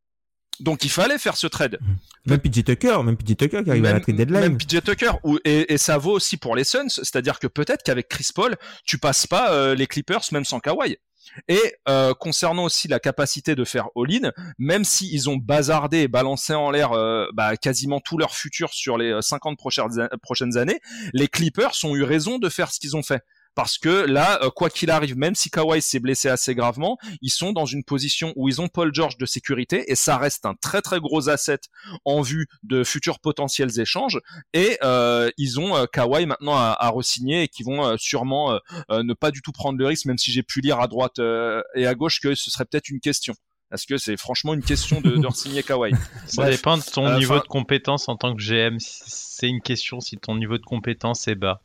Donc il fallait faire ce trade. Même PJ Tucker, même PJ Tucker qui arrive à la trade deadline. Même PJ Tucker, et, et, ça vaut aussi pour les Suns, c'est-à-dire que peut-être qu'avec Chris Paul, tu passes pas euh, les Clippers même sans Kawhi. Et euh, concernant aussi la capacité de faire all-in, même s'ils ont bazardé et balancé en l'air euh, bah, quasiment tout leur futur sur les 50 prochaines, prochaines années, les Clippers ont eu raison de faire ce qu'ils ont fait parce que là, euh, quoi qu'il arrive, même si Kawhi s'est blessé assez gravement, ils sont dans une position où ils ont Paul George de sécurité et ça reste un très très gros asset en vue de futurs potentiels échanges. Et euh, ils ont euh, Kawhi maintenant à, à re-signer et qui vont sûrement ne pas du tout prendre le risque, même si j'ai pu lire à droite et à gauche que ce serait peut-être une question. Est-ce que c'est franchement une question de, de re-signer Kawhi? Ça dépend de ton niveau de compétence en tant que GM. C'est une question si ton niveau de compétence est bas.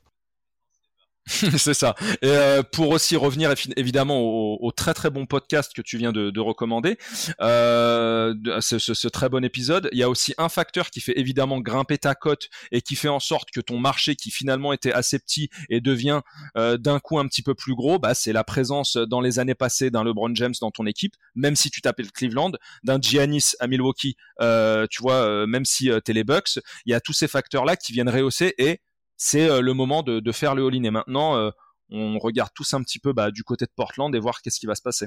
c'est ça. Et euh, pour aussi revenir évidemment au, très très bon podcast que tu viens de, recommander, euh, ce, ce, très bon épisode, il y a aussi un facteur qui fait évidemment grimper ta cote et qui fait en sorte que ton marché qui finalement était assez petit et devient euh, d'un coup un petit peu plus gros, bah, c'est la présence dans les années passées d'un LeBron James dans ton équipe, même si tu t'appelles Cleveland, d'un Giannis à Milwaukee, euh, tu vois, euh, même si t'es les Bucks, il y a tous ces facteurs là qui viennent rehausser et c'est euh, le moment de, faire le all-in. Et maintenant, euh, on regarde tous un petit peu bah, du côté de Portland et voir qu'est-ce qui va se passer.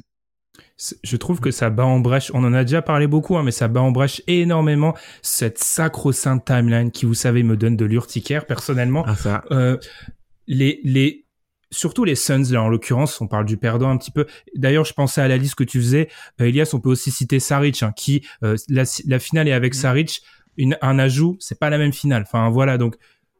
Je trouve que ça bat en brèche, on en a déjà parlé beaucoup, hein, mais ça bat en brèche énormément cette sacro-sainte timeline qui, vous savez, me donne de l'urticaire personnellement. Ah, euh, les, les, surtout les Suns, là, en l'occurrence, on parle du perdant un petit peu. D'ailleurs, je pensais à la liste que tu faisais. Elias, on peut aussi citer Saric, hein, qui, la, finale est avec mmh. Saric, une, un ajout, c'est pas la même finale. Enfin, voilà, donc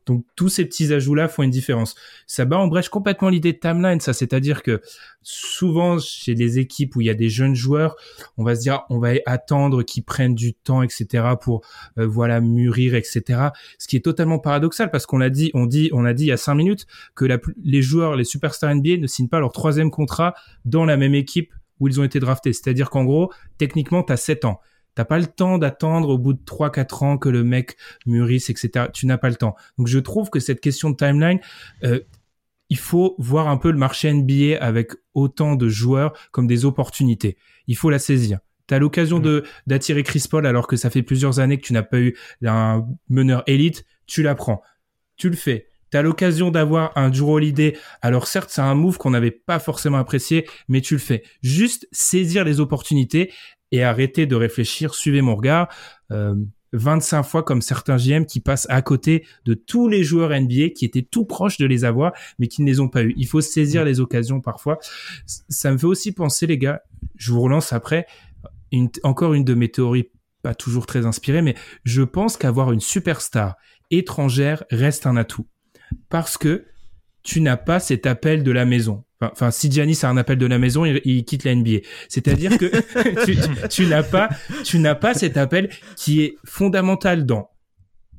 Donc tous ces petits ajouts-là font une différence. Ça bat en brèche complètement l'idée de timeline, ça, c'est-à-dire que souvent chez les équipes où il y a des jeunes joueurs, on va se dire on va attendre qu'ils prennent du temps, etc. pour euh, voilà mûrir, etc. Ce qui est totalement paradoxal parce qu'on dit, on dit, on a dit il y a cinq minutes que les joueurs, les superstars NBA ne signent pas leur troisième contrat dans la même équipe où ils ont été draftés. C'est-à-dire qu'en gros, techniquement, tu as 7 ans. T'as pas le temps d'attendre au bout de 3-4 ans que le mec mûrisse, etc. Tu n'as pas le temps. Donc je trouve que cette question de timeline, euh, il faut voir un peu le marché NBA avec autant de joueurs comme des opportunités. Il faut la saisir. Tu as l'occasion mm. de d'attirer Chris Paul alors que ça fait plusieurs années que tu n'as pas eu un meneur élite, tu la prends. Tu le fais. T'as l'occasion d'avoir un Drew Holiday. Alors certes, c'est un move qu'on n'avait pas forcément apprécié, mais tu le fais. Juste saisir les opportunités et arrêter de réfléchir. Suivez mon regard. Euh, 25 fois comme certains GM qui passent à côté de tous les joueurs NBA qui étaient tout proches de les avoir, mais qui ne les ont pas eu. Il faut saisir les occasions parfois. Ça me fait aussi penser, les gars, je vous relance après, une, encore une de mes théories pas toujours très inspirée, mais je pense qu'avoir une superstar étrangère reste un atout parce que tu n'as pas cet appel de la maison. Enfin, si Giannis a un appel de la maison, il, quitte la NBA. C'est-à-dire que tu, n'as pas, tu n'as pas cet appel qui est fondamental dans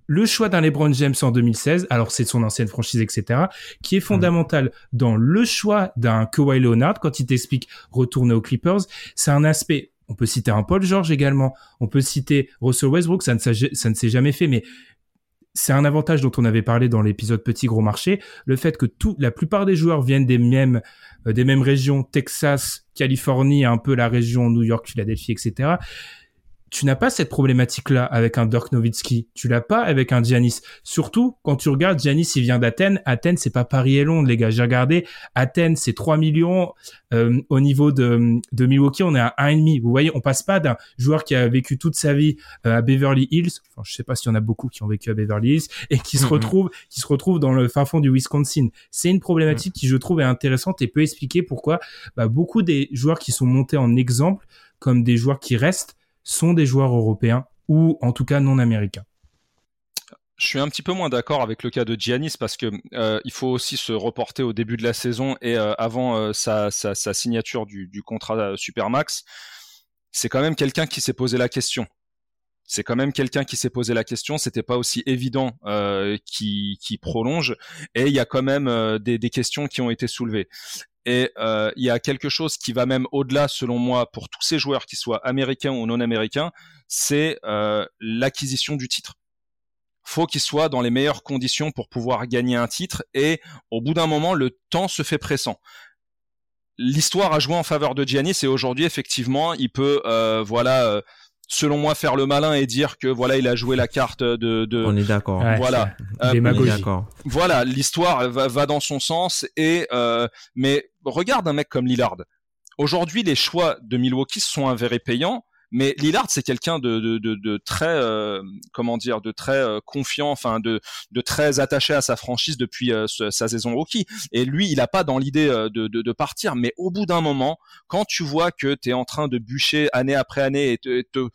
le choix d'un LeBron James en 2016, alors c'est son ancienne franchise, etc., qui est fondamental dans le choix d'un Kawhi Leonard quand il t'explique retourner aux Clippers. C'est un aspect. On peut citer un Paul George également. On peut citer Russell Westbrook. Ça ne, ça ne s'est jamais fait, mais c'est un avantage dont on avait parlé dans l'épisode Petit Gros Marché, le fait que tout, la plupart des joueurs viennent des mêmes, euh, des mêmes régions, Texas, Californie, un peu la région New York, Philadelphie, etc tu n'as pas cette problématique-là avec un Dirk Nowitzki. Tu l'as pas avec un Giannis. Surtout quand tu regardes Giannis, il vient d'Athènes. Athènes, c'est pas Paris et Londres, les gars. J'ai regardé. Athènes, c'est 3 millions. Euh, au niveau de, de Milwaukee, on est à 1,5. Vous voyez, on passe pas d'un joueur qui a vécu toute sa vie euh, à Beverly Hills. Enfin, je sais pas s'il y en a beaucoup qui ont vécu à Beverly Hills et qui se mhm. retrouvent, qui se retrouvent dans le fin fond du Wisconsin. C'est une problématique qui, je trouve, est intéressante et peut expliquer pourquoi bah, beaucoup des joueurs qui sont montés en exemple comme des joueurs qui restent sont des joueurs européens ou en tout cas non américains. Je suis un petit peu moins d'accord avec le cas de Giannis parce que euh, il faut aussi se reporter au début de la saison et euh, avant euh, sa, signature du, contrat Supermax. C'est quand même quelqu'un qui s'est posé la question. C'est quand même quelqu'un qui s'est posé la question. C'était pas aussi évident qui, prolonge et il y a quand même des, des, questions qui ont été soulevées. Et euh, il y a quelque chose qui va même au-delà, selon moi, pour tous ces joueurs, qu'ils soient américains ou non américains, c'est euh, l'acquisition du titre. Faut qu'ils soient dans les meilleures conditions pour pouvoir gagner un titre. Et au bout d'un moment, le temps se fait pressant. L'histoire a joué en faveur de Giannis et aujourd'hui, effectivement, il peut, euh, voilà selon moi, faire le malin et dire que voilà, il a joué la carte de. de on est d'accord. voilà. Euh, voilà, l'histoire va, va, dans son sens et euh, mais regarde un mec comme Lillard. Aujourd'hui, les choix de Milwaukee sont avérés payants mais Lillard, c'est quelqu'un de, très, euh, comment dire, de très euh, confiant, enfin de, très attaché à sa franchise depuis euh, sa saison rookie. Et lui, il a pas dans l'idée de, de, partir, mais au bout d'un moment, quand tu vois que tu es en train de bûcher année après année et te,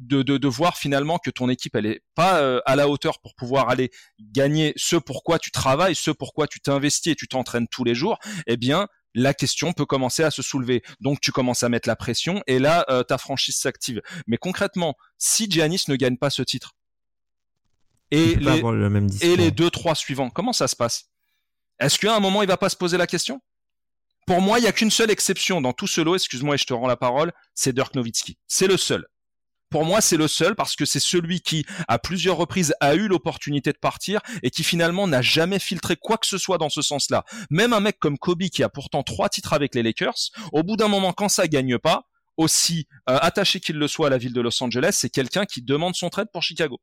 de, de, de, voir finalement que ton équipe elle est pas à la hauteur pour pouvoir aller gagner ce pourquoi tu travailles, ce pourquoi tu t'investis et tu t'entraînes tous les jours, eh bien la question peut commencer à se soulever. Donc tu commences à mettre la pression et là euh, ta franchise s'active. Mais concrètement, si Giannis ne gagne pas ce titre et les, et les deux trois suivants, comment ça se passe? Est-ce qu'à un moment il va pas se poser la question? Pour moi, il y a qu'une seule exception dans tout ce lot. Excuse-moi et je te rends la parole. C'est Dirk Nowitzki. C'est le seul. Pour moi, c'est le seul parce que c'est celui qui, à plusieurs reprises, a eu l'opportunité de partir et qui finalement n'a jamais filtré quoi que ce soit dans ce sens-là. Même un mec comme Kobe qui a pourtant trois titres avec les Lakers, au bout d'un moment, quand ça gagne pas, aussi euh, attaché qu'il le soit à la ville de Los Angeles, c'est quelqu'un qui demande son trade pour Chicago.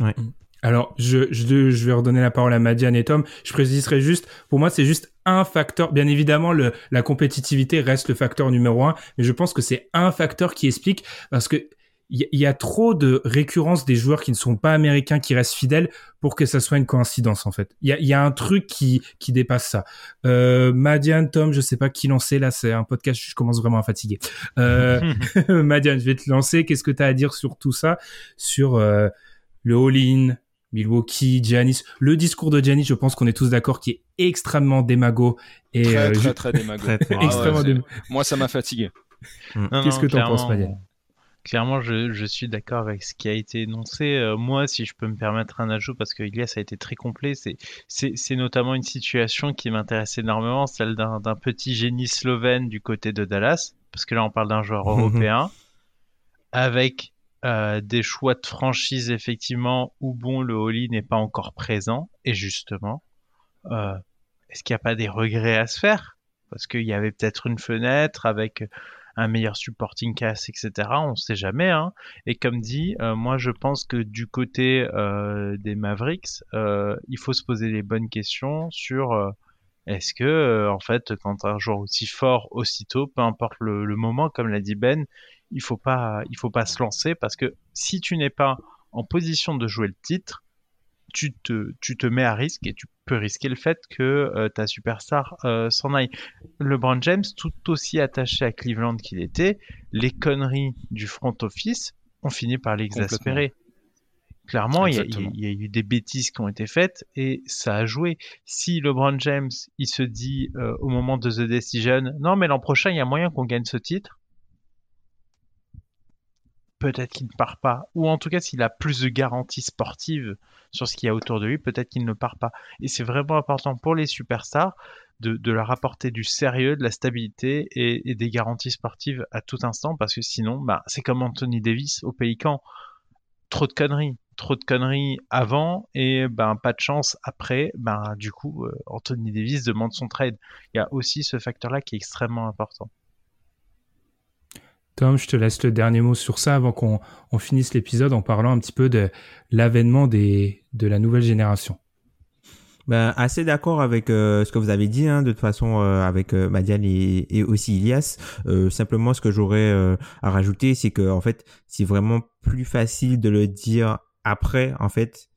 Ouais. Alors, je, je, je, vais redonner la parole à Madiane et Tom. Je préciserai juste, pour moi, c'est juste un facteur. Bien évidemment, le, la compétitivité reste le facteur numéro un, mais je pense que c'est un facteur qui explique parce que il y, a trop de récurrence des joueurs qui ne sont pas américains qui restent fidèles pour que ça soit une coïncidence en fait. Il y a, y a, un truc qui, qui dépasse ça. Euh, Madiane, Tom, je sais pas qui lancer là, c'est un podcast, je commence vraiment à fatiguer. Euh, Madiane, je vais te lancer. Qu'est-ce que tu as à dire sur tout ça, sur euh, le all-in, Milwaukee, Giannis. Le discours de Giannis, je pense qu'on est tous d'accord, qui est extrêmement démago. Et très, très, très démago. extrêmement Moi, ça m'a fatigué. Qu'est-ce que tu en penses, Marianne Clairement, je, je suis d'accord avec ce qui a été énoncé. Euh, moi, si je peux me permettre un ajout, parce que Ilias a été très complet, c'est, c'est, notamment une situation qui m'intéresse énormément, celle d'un, petit génie slovène du côté de Dallas, parce que là, on parle d'un joueur européen, avec euh, des choix de franchise, effectivement, où bon, le Holly n'est pas encore présent, et justement, euh, est-ce qu'il n'y a pas des regrets à se faire? Parce qu'il y avait peut-être une fenêtre avec un meilleur supporting cast, etc. On sait jamais. Hein. Et comme dit, euh, moi je pense que du côté euh, des Mavericks, euh, il faut se poser les bonnes questions sur est-ce que en fait quand un joueur aussi fort aussitôt, peu importe le, moment, comme l'a dit Ben, il faut il faut pas se lancer parce que si tu n'es pas en position de jouer le titre, tu te, tu te mets à risque et tu peux risquer le fait que euh, ta superstar euh, s'en aille. LeBron James, tout aussi attaché à Cleveland qu'il était, les conneries du front office ont fini par l'exaspérer. Clairement, il y, a, eu des bêtises qui ont été faites et ça a joué. Si LeBron James, il se dit euh, au moment de The Decision, non mais l'an prochain, il y a moyen qu'on gagne ce titre, peut-être qu'il ne part pas. Ou en tout cas, s'il a plus de garanties sportives sur ce qu'il y a autour de lui, peut-être qu'il ne part pas. Et c'est vraiment important pour les superstars de, leur apporter du sérieux, de la stabilité et, des garanties sportives à tout instant, parce que sinon, bah, c'est comme Anthony Davis au Pélican. Trop de conneries, trop de conneries avant et ben pas de chance après. Ben du coup, euh, Anthony Davis demande son trade. Il y a aussi ce facteur-là qui est extrêmement important. Tom, je te laisse le dernier mot sur ça avant qu'on finisse l'épisode en parlant un petit peu de l'avènement de la nouvelle génération. Ben, assez d'accord avec euh, ce que vous avez dit, hein, de toute façon, euh, avec euh, Madiane et, aussi Ilias. simplement, ce que j'aurais à rajouter, c'est que en fait, c'est vraiment plus facile de le dire après, en fait,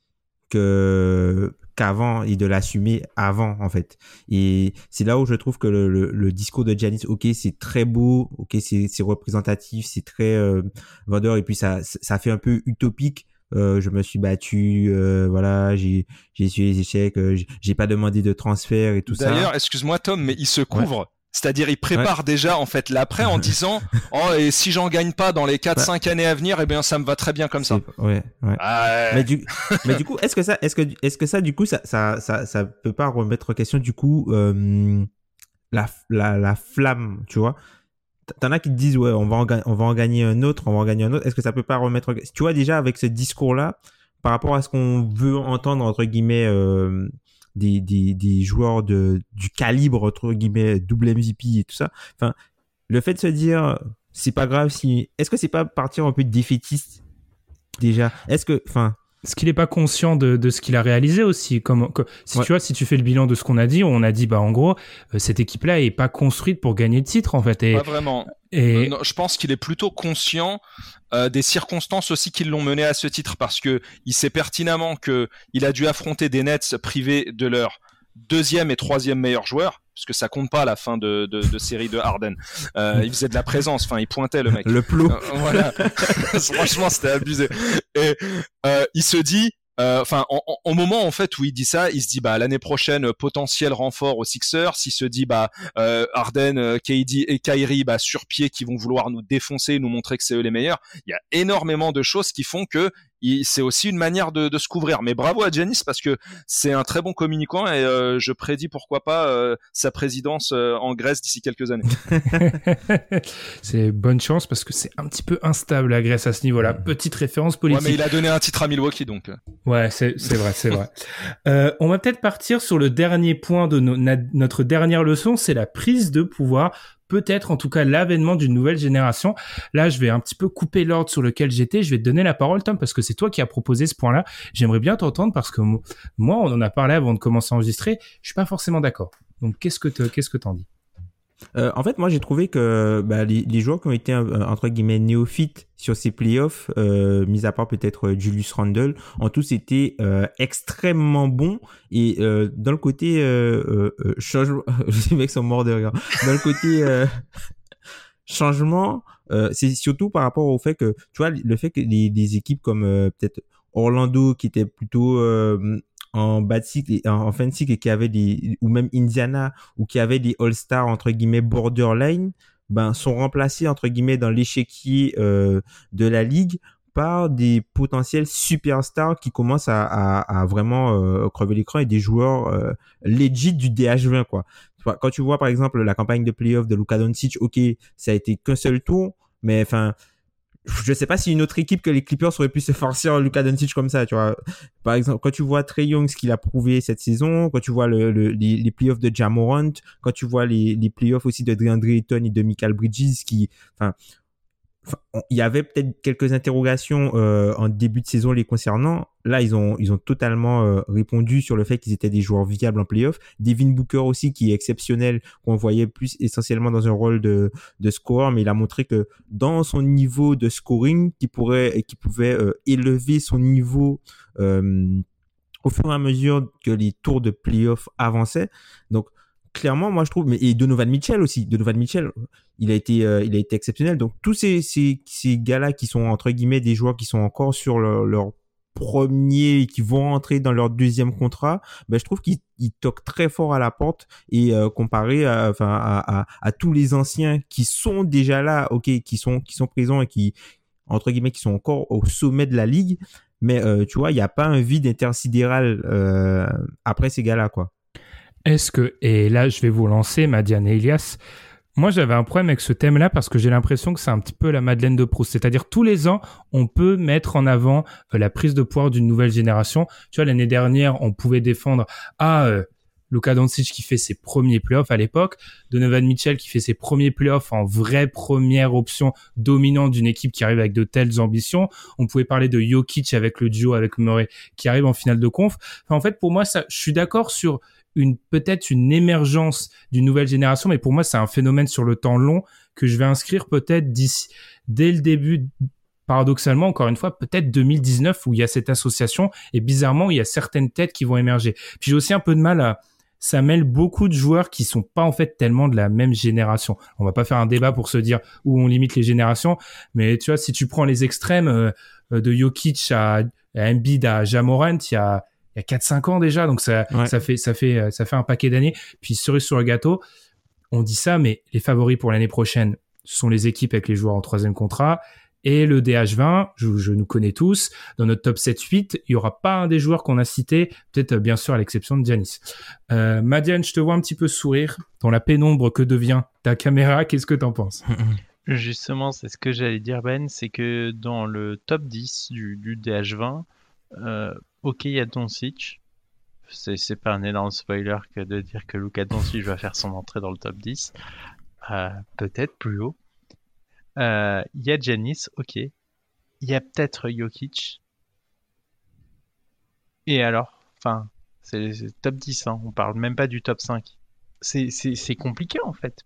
que qu'avant et de l'assumer avant en fait. Et c'est là où je trouve que le, le, discours de Janis, ok, c'est très beau, ok, c'est représentatif, c'est très euh, vendeur et puis ça ça fait un peu utopique. Euh, je me suis battu, euh, voilà, j'ai j'ai essuyé les échecs, euh, j'ai pas demandé de transfert et tout ça. D'ailleurs, excuse-moi Tom, mais il se couvre. C'est-à-dire, il prépare déjà en fait l'après en disant "Oh et si j'en gagne pas dans les 4 5 années à venir, eh bien ça me va très bien comme ça." Ouais, ouais. Ah mais du mais du coup, est-ce que ça est-ce que est-ce que ça du coup ça ça ça ça peut pas remettre en question du coup euh, la, la la flamme, tu vois? T'en as qui te disent ouais, on va en on va en gagner un autre, on va en gagner un autre. Est-ce que ça peut pas remettre tu vois déjà avec ce discours là par rapport à ce qu'on veut entendre entre guillemets euh, des, des, des joueurs de, du calibre, entre guillemets, double MVP et tout ça. Enfin, le fait de se dire, c'est pas grave si. Est-ce que c'est pas partir un peu défaitiste déjà? Est-ce que. Enfin. Est-ce qu'il n'est pas conscient de, de ce qu'il a réalisé aussi comme, Si tu vois, si tu fais le bilan de ce qu'on a dit, on a dit, bah en gros, euh, cette équipe-là est pas construite pour gagner le titre en fait. Et, pas vraiment. Et... Euh, je pense qu'il est plutôt conscient euh, des circonstances aussi qui l'ont mené à ce titre parce que il sait pertinemment que il a dû affronter des Nets privés de leur deuxième et troisième meilleur joueur puisque ça compte pas la fin de, de, de série de Harden. Euh, il faisait de la présence, enfin il pointait le mec. Le plot. Euh, voilà. Franchement, c'était abusé. Et euh, il se dit, euh, enfin, au moment en fait où il dit ça, il se dit bah l'année prochaine potentiel renfort aux Sixers. S'il se dit bah euh, Harden, euh, KD et Kyrie bah sur pied qui vont vouloir nous défoncer, nous montrer que c'est eux les meilleurs. Il y a énormément de choses qui font que c'est aussi une manière de, de, se couvrir. Mais bravo à Janis parce que c'est un très bon communicant et euh, je prédis pourquoi pas euh, sa présidence euh, en Grèce d'ici quelques années. c'est bonne chance parce que c'est un petit peu instable la Grèce à ce niveau-là. Petite référence politique. Ouais, mais il a donné un titre à Milwaukee donc. Ouais, c'est vrai, c'est vrai. Euh, on va peut-être partir sur le dernier point de notre dernière leçon, c'est la prise de pouvoir peut-être en tout cas l'avènement d'une nouvelle génération. Là, je vais un petit peu couper l'ordre sur lequel j'étais. Je vais te donner la parole, Tom, parce que c'est toi qui as proposé ce point-là. J'aimerais bien t'entendre parce que moi, on en a parlé avant de commencer à enregistrer. Je suis pas forcément d'accord. Donc, qu'est-ce que qu'est-ce que t'en dis? Euh, en fait, moi, j'ai trouvé que bah, les, joueurs qui ont été euh, entre guillemets néophytes sur ces playoffs, euh, mis à part peut-être Julius Randle, ont tous été extrêmement bons. Et dans le côté changement, les mecs sont morts de. Dans le côté changement, c'est surtout par rapport au fait que, tu vois, le fait que les équipes comme peut-être Orlando qui était plutôt en bas cycle en, cycle et qui avait des ou même Indiana ou qui avait des All-Stars entre guillemets borderline ben sont remplacés entre guillemets dans l'échiquier euh, de la ligue par des potentiels superstars qui commencent à, à, vraiment euh, crever l'écran et des joueurs euh, legit du DH20 quoi. Quand tu vois par exemple la campagne de playoff de Luka Doncic, ok, ça a été qu'un seul tour, mais enfin je sais pas si une autre équipe que les Clippers aurait pu se forcer en Luka Doncic comme ça, tu vois. Par exemple, quand tu vois Trey Young, ce qu'il a prouvé cette saison, quand tu vois le, les, les, playoffs de Jamorant, quand tu vois les, les playoffs aussi de DeAndre Ayton et de Michael Bridges, qui, enfin, il y avait peut-être quelques interrogations euh, en début de saison les concernant. Là, ils ont, ils ont totalement euh, répondu sur le fait qu'ils étaient des joueurs viables en playoff. Devin Booker aussi, qui est exceptionnel, qu'on voyait plus essentiellement dans un rôle de, de mais il a montré que dans son niveau de scoring, qui pourrait, qui pouvait euh, élever son niveau au fur et à mesure que les tours de playoff avançaient. Donc, clairement, moi je trouve, mais et Donovan Mitchell aussi, Donovan Mitchell, il a été, euh, il a été exceptionnel. Donc tous ces, ces, ces gars-là qui sont entre guillemets des joueurs qui sont encore sur leur, premier, qui vont entrer dans leur deuxième contrat, ben je trouve qu'ils toquent très fort à la porte et euh, comparé à, enfin, à, tous les anciens qui sont déjà là, ok, qui sont, qui sont présents et qui entre guillemets qui sont encore au sommet de la ligue, mais euh, tu vois, il n'y a pas un vide intersidéral après ces gars-là, quoi. Est-ce que, et là je vais vous lancer, Madiane et Elias, moi j'avais un problème avec ce thème-là parce que j'ai l'impression que c'est un petit peu la Madeleine de Proust. C'est-à-dire tous les ans, on peut mettre en avant euh, la prise de pouvoir d'une nouvelle génération. Tu vois, l'année dernière, on pouvait défendre ah euh, Luka Doncic qui fait ses premiers playoffs à l'époque, Donovan Mitchell qui fait ses premiers playoffs en vraie première option dominante d'une équipe qui arrive avec de telles ambitions. On pouvait parler de Jokic avec le duo avec Murray qui arrive en finale de conf. en fait, pour moi, ça, je suis d'accord sur une peut-être une émergence d'une nouvelle génération, mais pour moi c'est un phénomène sur le temps long que je vais inscrire peut-être d'ici dès le début. Paradoxalement, encore une fois, peut-être 2019 où il y a cette association et bizarrement il y a certaines têtes qui vont émerger. Puis j'ai aussi un peu de mal à ça mêle beaucoup de joueurs qui sont pas en fait tellement de la même génération. On va pas faire un débat pour se dire où on limite les générations, mais tu vois, si tu prends les extrêmes euh, de Jokic à, à Embiid à Jamorant, il y a il y a 4-5 ans déjà, donc ça, ça fait ça fait euh, ça fait un paquet d'années. Puis cerise sur le gâteau, on dit ça, mais les favoris pour l'année prochaine sont les équipes avec les joueurs en troisième contrat. Et le DH20, je, nous connais tous, dans notre top 7-8, il y aura pas un des joueurs qu'on a cité, peut-être euh, bien sûr à l'exception de Giannis. Euh, Madiane, je te vois un petit peu sourire dans la pénombre que devient ta caméra. Qu'est-ce que tu en penses? Justement, c'est ce que j'allais dire Ben, c'est que dans le top 10 du, du DH20, euh, ok, il y a Doncic. C'est pas un énorme spoiler que de dire que Luka Doncic va faire son entrée dans le top 10. Euh, peut-être plus haut. Euh, il y a Janis, ok. Il y a peut-être Jokic. Et alors? Enfin, c'est top 10, hein. on parle même pas du top 5. C'est compliqué en fait.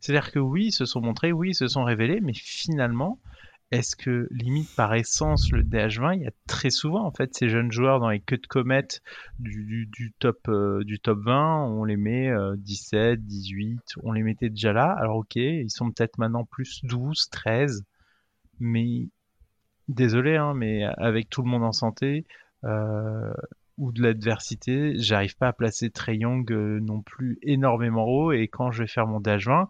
C'est-à-dire que oui, ils se sont montrés, oui, ils se sont révélés, mais finalement, est-ce que limite par essence le DH20 il y a très souvent en fait ces jeunes joueurs dans les queues de comète du, top euh, du top 20 on les met 17 euh, 18 on les mettait déjà là. Alors ok ils sont peut-être maintenant plus 12 13 mais désolé hein, mais avec tout le monde en santé euh, ou de l'adversité j'arrive pas à placer Trey Young non plus énormément haut. Et quand je vais faire mon DH20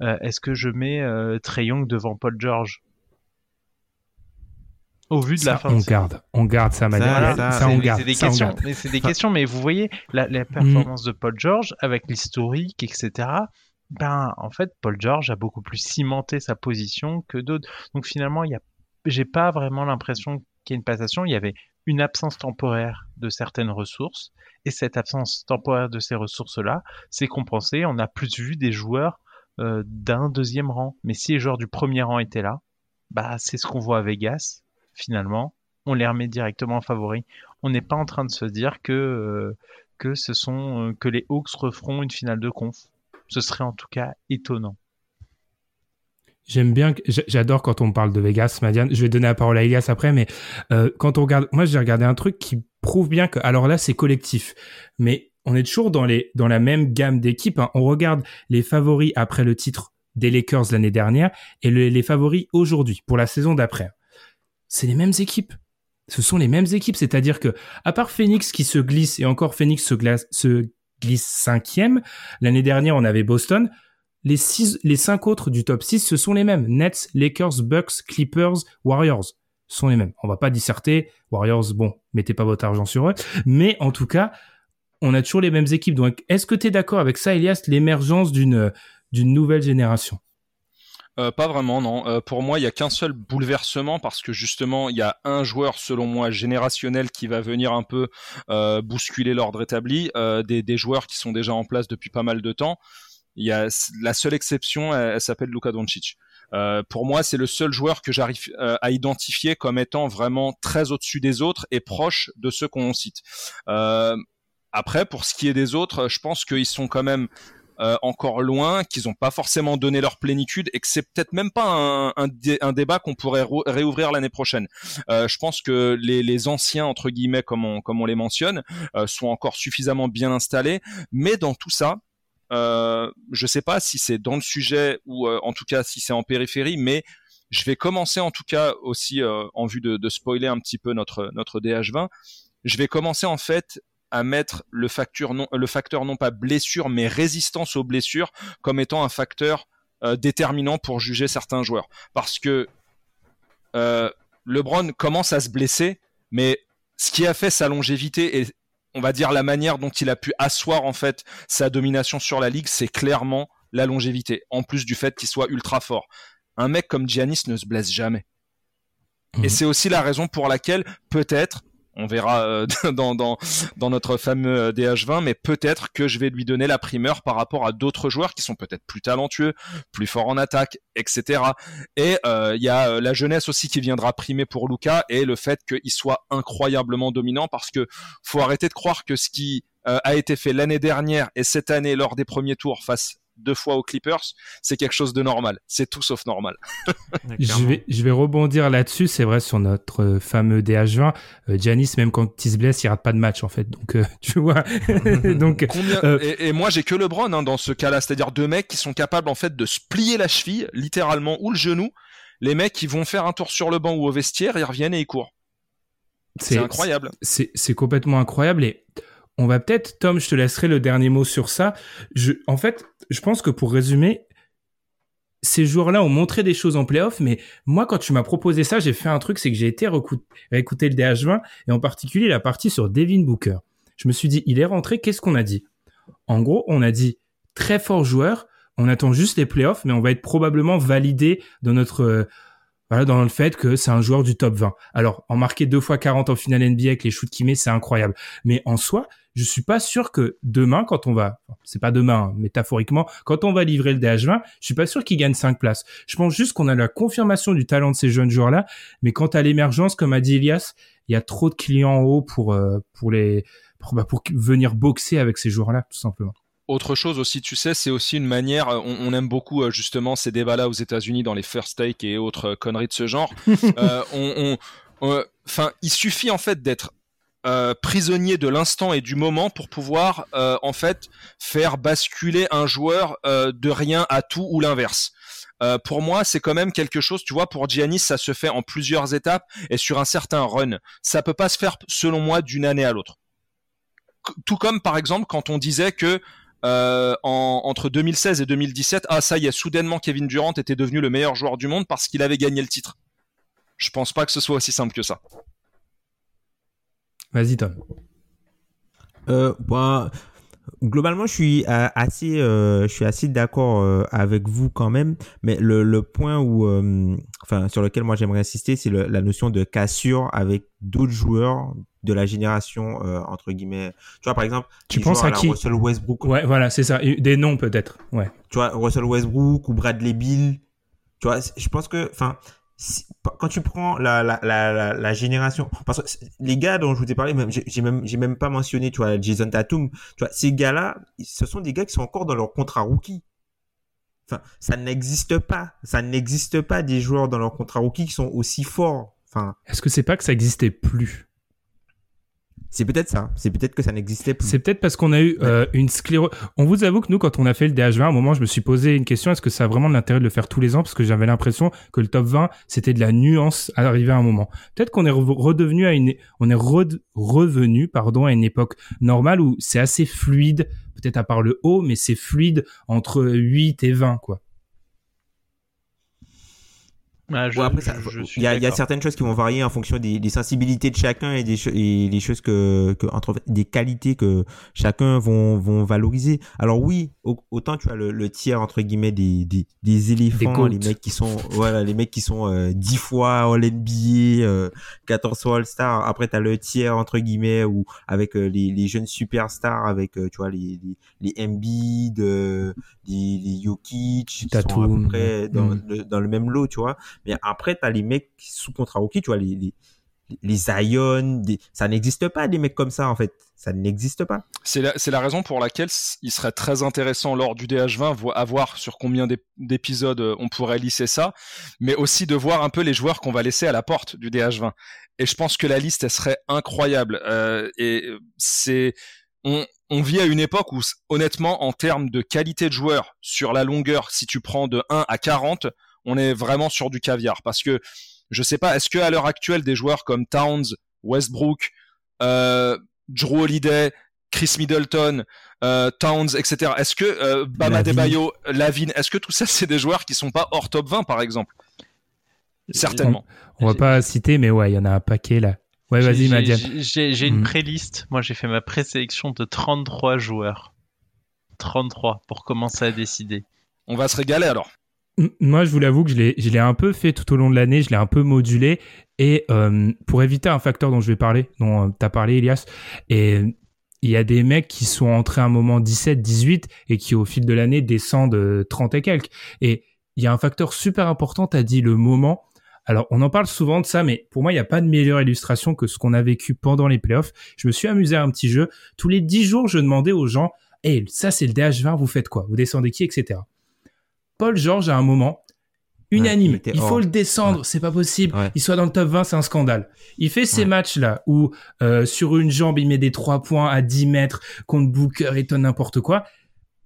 est-ce que je mets Trey Young devant Paul George? Au vu de la fin. On garde, on garde sa manière. Ça, on garde. C'est des questions, mais c'est des questions. Mais vous voyez la, la performance de Paul George avec l'historique, etc. Ben, en fait, Paul George a beaucoup plus cimenté sa position que d'autres. Donc finalement, il y a, j'ai pas vraiment l'impression qu'il y ait une passation. Il y avait une absence temporaire de certaines ressources, et cette absence temporaire de ces ressources-là, c'est compensé. On a plus vu des joueurs euh, d'un deuxième rang. Mais si les joueurs du premier rang étaient là, bah c'est ce qu'on voit à Vegas finalement, on les remet directement en favori. On n'est pas en train de se dire que, euh, que ce sont euh, que les Hawks referont une finale de conf. Ce serait en tout cas étonnant. J'aime bien, j'adore quand on parle de Vegas, Madiane. Je vais donner la parole à Elias après, mais euh, quand on regarde, moi j'ai regardé un truc qui prouve bien que, alors là c'est collectif, mais on est toujours dans les dans la même gamme d'équipes. Hein. On regarde les favoris après le titre des Lakers l'année dernière et les favoris aujourd'hui pour la saison d'après c'est les mêmes équipes. ce sont les mêmes équipes. C'est-à-dire que, à part Phoenix qui se glisse, et encore Phoenix se, se glisse cinquième, l'année dernière, on avait Boston. Les cinq autres du top 6, ce sont les mêmes. Nets, Lakers, Bucks, Clippers, Warriors sont les mêmes. On va pas disserter. Warriors, bon, mettez pas votre argent sur eux. Mais en tout cas, on a toujours les mêmes équipes. Donc, est-ce que tu es d'accord avec ça, Elias, l'émergence d'une nouvelle génération? Euh, pas vraiment, non. Euh, pour moi, il y a qu'un seul bouleversement parce que justement, il y a un joueur, selon moi, générationnel qui va venir un peu euh, bousculer l'ordre établi. Des, des, joueurs qui sont déjà en place depuis pas mal de temps. Il y a la seule exception, elle, s'appelle Luka Doncic. pour moi, c'est le seul joueur que j'arrive à identifier comme étant vraiment très au-dessus des autres et proche de ceux qu'on cite. après, pour ce qui est des autres, je pense qu'ils sont quand même euh, encore loin, qu'ils n'ont pas forcément donné leur plénitude et que c'est peut-être même pas un, un, débat qu'on pourrait réouvrir l'année prochaine. Euh, je pense que les, les, anciens entre guillemets, comme on, comme on les mentionne, euh, sont encore suffisamment bien installés, mais dans tout ça, euh, je sais pas si c'est dans le sujet ou en tout cas si c'est en périphérie, mais je vais commencer en tout cas aussi en vue de, de spoiler un petit peu notre notre DH20. Je vais commencer en fait à mettre le facteur non, le facteur non pas blessure mais résistance aux blessures comme étant un facteur euh, déterminant pour juger certains joueurs. Parce que euh, LeBron commence à se blesser, mais ce qui a fait sa longévité et on va dire la manière dont il a pu asseoir en fait sa domination sur la ligue, c'est clairement la longévité. En plus du fait qu'il soit ultra fort. Un mec comme Giannis ne se blesse jamais. Et mhm. c'est aussi la raison pour laquelle peut-être on verra euh, dans, dans, dans, notre fameux DH20, mais peut-être que je vais lui donner la primeur par rapport à d'autres joueurs qui sont peut-être plus talentueux, plus forts en attaque, etc. Et euh, il y a euh, la jeunesse aussi qui viendra primer pour Luca et le fait qu'il soit incroyablement dominant parce que faut arrêter de croire que ce qui a été fait l'année dernière et cette année lors des premiers tours face deux fois aux Clippers, c'est quelque chose de normal. C'est tout sauf normal. je, vais, je vais rebondir là-dessus. C'est vrai sur notre euh, fameux DH20. Euh, Giannis, même quand il se blesse, il rate pas de match en fait. Donc euh, tu vois. Donc et, moi j'ai que LeBron hein, dans ce cas-là, c'est-à-dire deux mecs qui sont capables en fait de se plier la cheville, littéralement ou le genou. Les mecs qui vont faire un tour sur le banc ou au vestiaire, ils reviennent et ils courent. C'est incroyable. C'est complètement incroyable et on va peut-être, Tom, je te laisserai le dernier mot sur ça. En fait, je pense que pour résumer, ces joueurs-là ont montré des choses en playoff, mais moi, quand tu m'as proposé ça, j'ai fait un truc, c'est que j'ai été écouter le DH20 et en particulier la partie sur Devin Booker. Je me suis dit, il est rentré, qu'est-ce qu'on a dit? En gros, on a dit très fort joueur, on attend juste les playoffs, mais on va être probablement validé dans notre euh, dans le fait que c'est un joueur du top 20. Alors, en marquer deux fois 40 en finale NBA avec les shoots qu'il met, c'est incroyable. Mais en soi, je suis pas sûr que demain, quand on va, c'est pas demain, hein, métaphoriquement, quand on va livrer le DH20, je suis pas sûr qu'il gagne 5 places. Je pense juste qu'on a la confirmation du talent de ces jeunes joueurs-là, mais quant à l'émergence, comme a dit Elias, il y a trop de clients en haut pour, euh, pour les, pour, bah, pour venir boxer avec ces joueurs-là, tout simplement. Autre chose aussi, tu sais, c'est aussi une manière. Euh, on, aime beaucoup euh, justement ces débats-là aux États-Unis dans les first take et autres conneries de ce genre. euh, on, enfin, il suffit en fait d'être euh, prisonnier de l'instant et du moment pour pouvoir euh, en fait faire basculer un joueur euh, de rien à tout ou l'inverse. pour moi, c'est quand même quelque chose, tu vois, pour Giannis, ça se fait en plusieurs étapes et sur un certain run. Ça peut pas se faire, selon moi, d'une année à l'autre. Tout comme, par exemple, quand on disait que en, entre 2016 et 2017, ah ça y est, soudainement Kevin Durant était devenu le meilleur joueur du monde parce qu'il avait gagné le titre. Je pense pas que ce soit aussi simple que ça. Vas-y, Tom. Euh, globalement, je suis euh, assez, euh, je suis assez d'accord avec vous quand même. Mais le, point où, enfin, sur lequel moi j'aimerais insister, c'est la notion de cassure avec d'autres joueurs de la génération entre guillemets. Tu vois, par exemple, tu penses à, qui? Russell Westbrook. Ouais, voilà, c'est ça. Des noms peut-être. Ouais. Tu vois, Russell Westbrook ou Bradley Bill. Tu vois, je pense que, enfin, quand tu prends la, la, la, la, génération, parce que les gars dont je vous ai parlé, même, j'ai même, j'ai même pas mentionné, tu vois, Jason Tatum, tu vois, ces gars-là, ce sont des gars qui sont encore dans leur contrat rookie. Enfin, ça n'existe pas. Ça n'existe pas des joueurs dans leur contrat rookie qui sont aussi forts. Enfin. Est-ce que c'est pas que ça existait plus? C'est peut-être ça. C'est peut-être que ça n'existait plus. C'est peut-être parce qu'on a eu euh, une sclérose. On vous avoue que nous, quand on a fait le DH20, à un moment, je me suis posé une question est-ce que ça a vraiment de l'intérêt de le faire tous les ans? Parce que j'avais l'impression que le top 20, c'était de la nuance à arriver à un moment. Peut-être qu'on est redevenu à une, on est revenu, pardon, à une époque normale où c'est assez fluide, peut-être à part le haut, mais c'est fluide entre 8 et 20, quoi. Ah, il y, a certaines choses qui vont varier en fonction des, sensibilités de chacun et des, et choses que, que entre des qualités que chacun vont, vont valoriser. Alors oui, autant tu as le, tiers entre guillemets des, des, des éléphants, les mecs qui sont voilà, les mecs qui sont euh, 10 fois All NBA, euh, 14 fois All Star. Après tu as le tiers entre guillemets ou avec euh, les, les jeunes superstars avec euh, tu vois les les, les Embiid, les, les Jokic qui sont à peu près dans, mm. le, dans le même lot, tu vois. Mais après, tu as les mecs sous contrat rookie, tu vois, les, les, les Zion, ça n'existe pas des mecs comme ça en fait. Ça n'existe pas. C'est la, la, raison pour laquelle il serait très intéressant lors du DH20 à voir sur combien d'épisodes euh, on pourrait lisser ça, mais aussi de voir un peu les joueurs qu'on va laisser à la porte du DH20. Et je pense que la liste, elle serait incroyable. Euh, et c'est on, on, vit à une époque où, honnêtement, en termes de qualité de joueur sur la longueur, si tu prends de 1 à 40, on est vraiment sur du caviar parce que je sais pas, est-ce que à l'heure actuelle des joueurs comme Towns, Westbrook, euh, Drew Holiday, Chris Middleton, euh, Towns, etc. Est-ce que euh, Bama Debayo, Lavine, est-ce que tout ça c'est des joueurs qui sont pas hors top 20 par exemple? Certainement. On, va pas citer, mais ouais, il y en a un paquet là. Ouais, vas-y, Madiane. J'ai une mm. pré-liste. Moi, j'ai fait ma présélection de 33 joueurs. 33 pour commencer à décider. On va se régaler alors. Moi, je vous l'avoue que je l'ai un peu fait tout au long de l'année, je l'ai un peu modulé. Et euh, pour éviter un facteur dont je vais parler, dont euh, tu as parlé, Elias, et il y a des mecs qui sont entrés à un moment 17, 18 et qui, au fil de l'année, descendent 30 et quelques. Et il y a un facteur super important, tu as dit le moment. Alors, on en parle souvent de ça, mais pour moi, il n'y a pas de meilleure illustration que ce qu'on a vécu pendant les playoffs. Je me suis amusé à un petit jeu. Tous les 10 jours, je demandais aux gens, hey, ça c'est le DH20, vous faites quoi? Vous descendez qui, etc. Paul George à un moment unanime. il, faut le descendre, c'est pas possible. Il soit dans le top 20, c'est un scandale. Il fait ces matchs-là où euh, sur une jambe, il met des trois points à 10 mètres contre Booker et n'importe quoi.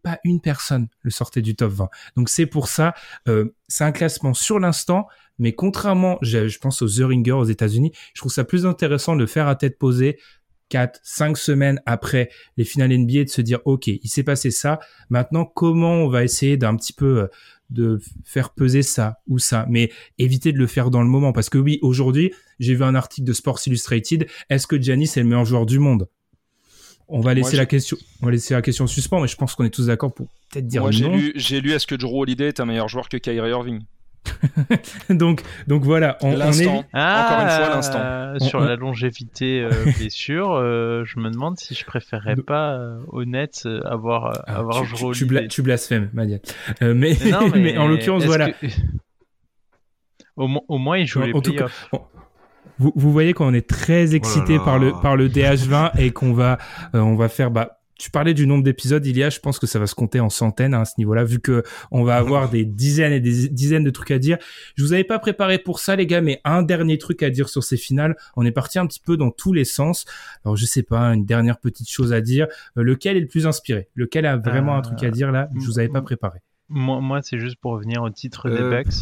Pas une personne le sortait du top 20. Donc c'est pour ça, euh, c'est un classement sur l'instant, mais contrairement, je, je pense aux The Ringer aux États-Unis, je trouve ça plus intéressant de le faire à tête posée, 4, 5 semaines après les finales NBA de se dire, OK, il s'est passé ça. Maintenant, comment on va essayer d'un petit peu euh, de faire peser ça ou ça, mais éviter de le faire dans le moment. Parce que oui, aujourd'hui, j'ai vu un article de Sports Illustrated. Est-ce que Giannis est le meilleur joueur du monde? On va laisser la question, on va laisser la question suspens, mais je pense qu'on est tous d'accord pour peut-être dire Moi, j'ai lu, j'ai lu, est-ce que Drew Holiday est un meilleur joueur que Kyrie Irving? donc, donc voilà, on, on est... encore une fois ah, l'instant. Sur la longévité euh, blessure, euh, je me demande si je préférerais pas euh, honnête avoir ah, avoir tu, tu, tu, blasphèmes, Madia. mais, mais, en l'occurrence, voilà. Au, au, moins, il joue les en vous, vous, voyez qu'on est très excité oh par le par le DH20 et qu'on va on va faire bah tu parlais du nombre d'épisodes, il y a, je pense que ça va se compter en centaines à ce niveau-là, vu que on va avoir des dizaines et des dizaines de trucs à dire. Je vous avais pas préparé pour ça, les gars, mais un dernier truc à dire sur ces finales. On est parti un petit peu dans tous les sens. Alors, je sais pas, une dernière petite chose à dire. Euh, lequel est le plus inspiré? Lequel a vraiment un truc à dire là? Je vous avais pas préparé. Moi, moi c'est juste pour revenir au titre des euh. Bucks.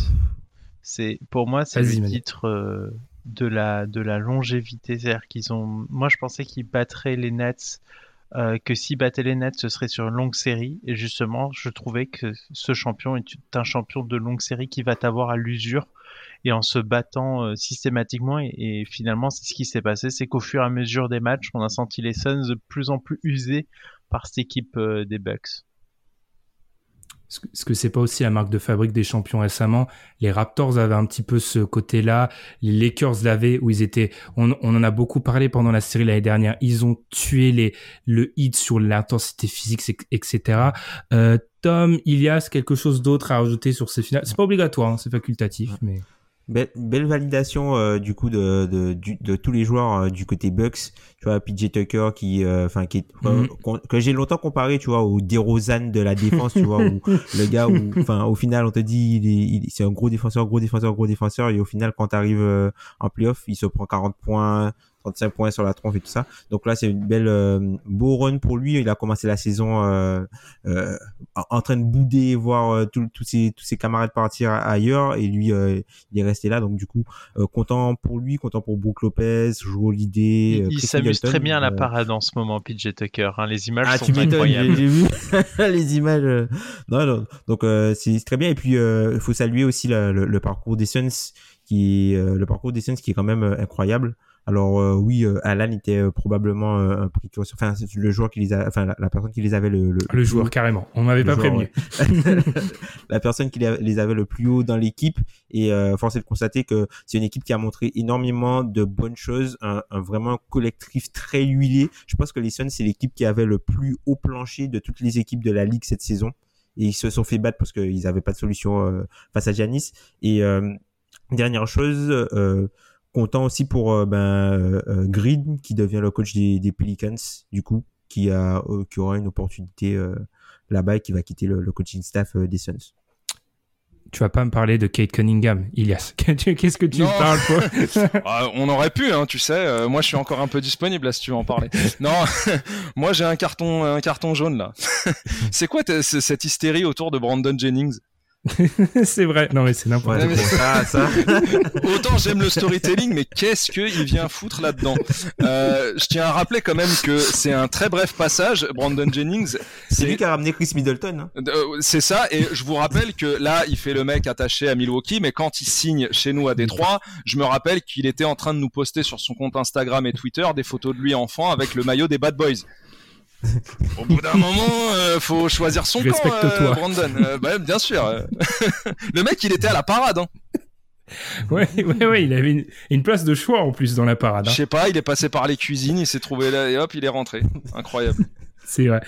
C'est pour moi, c'est le titre. Euh, de la de la longévité, c'est-à-dire qu'ils ont. Moi, je pensais qu'ils battraient les Nets euh, que si battait les Nets, ce serait sur une longue série. Et justement, je trouvais que ce champion est un champion de longue série qui va t'avoir à l'usure et en se battant euh, systématiquement. Et, finalement, c'est ce qui s'est passé, c'est qu'au fur et à mesure des matchs, on a senti les Suns de plus en plus usés par cette équipe euh, des Bucks. Est-ce que c'est pas aussi la marque de fabrique des champions récemment Les Raptors avaient un petit peu ce côté-là, les Lakers l'avaient où ils étaient. On, en a beaucoup parlé pendant la série l'année dernière. Ils ont tué les le hit sur l'intensité physique, etc. Euh, Tom, Ilias, quelque chose d'autre à ajouter sur ces finales? C'est pas obligatoire, hein, c'est facultatif, mais. Belle, validation euh, du coup de, de, de, tous les joueurs euh, du côté Bucks tu vois PJ Tucker qui euh, enfin qui mhm. que j'ai longtemps comparé tu vois au DeRozan de la défense tu vois où le gars où enfin au final on te dit il, c'est un gros défenseur gros défenseur gros défenseur et au final quand tu arrives en playoff il se prend 40 points 35 points sur la tronche et tout ça. Donc là, c'est une belle beau run pour lui. Il a commencé la saison en train de bouder, voir tous ses tous ses camarades partir ailleurs et lui il est resté là. Donc du coup, content pour lui, content pour Brook Lopez, joue l'idée. Il, s'amuse très bien à la parade en ce moment, PJ Tucker. Hein. Les images ah, sont incroyables. J'ai vu les images. Non, non. Donc c'est très bien. Et puis il faut saluer aussi le, le, parcours des Suns qui le parcours des Suns qui est quand même incroyable. Alors euh, oui, euh, Alan était euh, probablement un précurseur, enfin le joueur qui les a, enfin la, personne qui les avait le le, le joueur carrément. On m'avait pas prévenu. la personne qui les avait le plus haut dans l'équipe et euh, force est de constater que c'est une équipe qui a montré énormément de bonnes choses, un, un vraiment collectif très huilé. Je pense que les Suns c'est l'équipe qui avait le plus haut plancher de toutes les équipes de la ligue cette saison et ils se sont fait battre parce qu'ils n'avaient pas de solution face à Giannis et dernière chose. Euh, content aussi pour euh, ben, euh, euh, Grid qui devient le coach des, des Pelicans du coup qui a qui aura une opportunité là-bas et qui va quitter le, coaching staff des Suns tu vas pas me parler de Kate Cunningham, Ilias. Qu'est-ce que tu me parles, toi ah, On aurait pu, hein, tu sais. moi, je suis encore un peu disponible là si tu veux en parler. non, moi j'ai un carton, un carton jaune là. c'est quoi cette hystérie autour de Brandon Jennings? c'est vrai. Non, mais c'est n'importe quoi. Ça, ça. Autant j'aime le storytelling, mais qu'est-ce qu'il vient foutre là-dedans euh, Je tiens à rappeler quand même que c'est un très bref passage. Brandon Jennings. C'est lui qui a ramené Chris Middleton. Hein. Euh, c'est ça. Et je vous rappelle que là, il fait le mec attaché à Milwaukee, mais quand il signe chez nous à Détroit, je me rappelle qu'il était en train de nous poster sur son compte Instagram et Twitter des photos de lui enfant avec le maillot des Bad Boys. Au bout d'un moment, euh, faut choisir son camp, euh, Brandon. Euh, bah, bien sûr. le mec, il était à la parade. Hein. Ouais, ouais, ouais, il avait une, place de choix en plus dans la parade. Hein. Je sais pas, il est passé par les cuisines, il s'est trouvé là et hop, il est rentré. Incroyable. C'est vrai.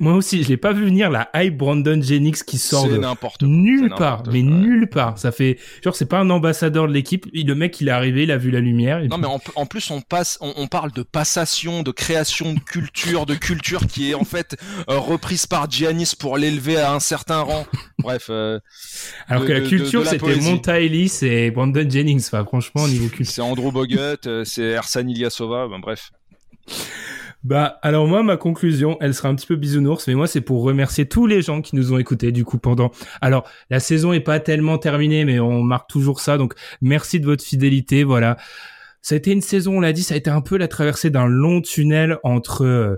Moi aussi, je l'ai pas vu venir la hype Brandon Jennings qui sort de nulle part, mais nulle part. Ça fait genre c'est pas un ambassadeur de l'équipe. Le mec, il est arrivé, il a vu la lumière. non, mais en, plus, on passe, on, parle de passation, de création de culture, de culture qui est en fait euh, reprise par Giannis pour l'élever à un certain rang. Bref. Euh, Alors que la culture, c'était Monta Ellis et Brandon Jennings. Enfin, franchement, au niveau culture. C'est Andrew Bogut, euh, c'est Ersan Ilyasova. Ben, bref. Bah alors moi ma conclusion, elle sera un petit peu bisounours, mais moi c'est pour remercier tous les gens qui nous ont écoutés du coup pendant. Alors la saison est pas tellement terminée, mais on marque toujours ça, donc merci de votre fidélité. Voilà, ça a été une saison, on l'a dit, ça a été un peu la traversée d'un long tunnel entre euh,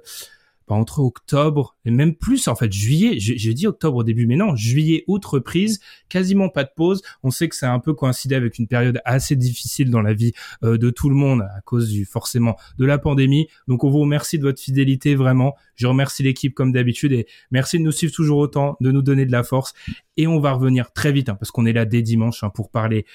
entre octobre et même plus en fait juillet. J'ai dit octobre au début, mais non, juillet, août reprise, quasiment pas de pause. On sait que c'est un peu coïncidé avec une période assez difficile dans la vie euh, de tout le monde à cause du forcément de la pandémie. Donc on vous remercie de votre fidélité vraiment. Je remercie l'équipe comme d'habitude et merci de nous suivre toujours autant, de nous donner de la force. Et on va revenir très vite hein, parce qu'on est là dès dimanche hein, pour parler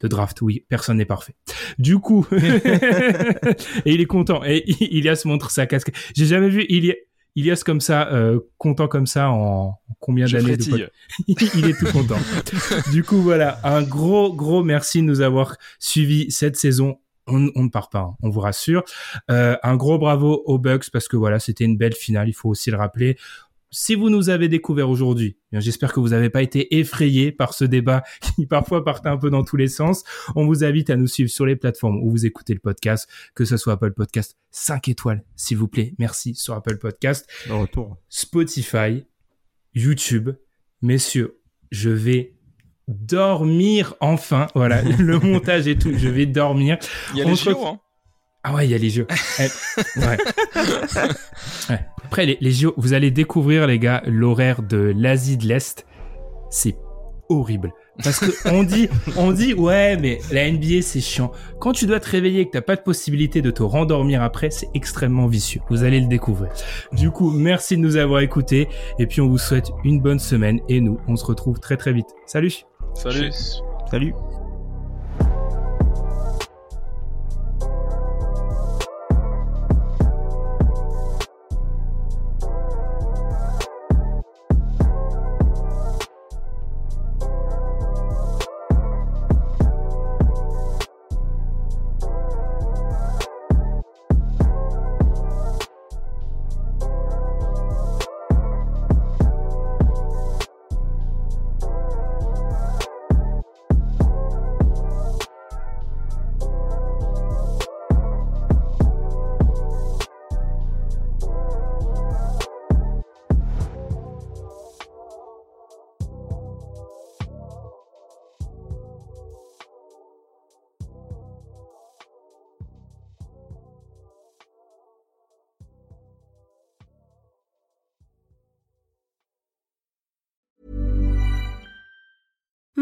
de draft. Oui, personne n'est parfait. Du coup, et il est content. Et Ilias montre sa casquette. J'ai jamais vu Ilias, Ilias comme ça, euh, content comme ça en combien d'années de Il est tout content. du coup, voilà, un gros, gros merci de nous avoir suivis cette saison. On, ne part pas, hein, on vous rassure. Euh, un gros bravo aux Bucks parce que voilà, c'était une belle finale, il faut aussi le rappeler si vous nous avez découvert aujourd'hui, eh j'espère que vous n'avez pas été effrayé par ce débat qui parfois partait un peu dans tous les sens. On vous invite à nous suivre sur les plateformes où vous écoutez le podcast, que ce soit Apple Podcast 5 étoiles, s'il vous plaît. Merci sur Apple Podcast. retour. Spotify, YouTube. Messieurs, je vais dormir enfin. Voilà, le montage et tout. Je vais dormir. Il y a les hein. Ah ouais, il y a les jeux. Eh, ouais. ouais. Après, les, les JO, vous allez découvrir, les gars, l'horaire de l'Asie de l'Est. C'est horrible. Parce que on dit, on dit, ouais, mais la NBA, c'est chiant. Quand tu dois te réveiller et que t'as pas de possibilité de te rendormir après, c'est extrêmement vicieux. Vous allez le découvrir. Du coup, merci de nous avoir écoutés. Et puis, on vous souhaite une bonne semaine. Et nous, on se retrouve très très vite. Salut. Salut. Salut.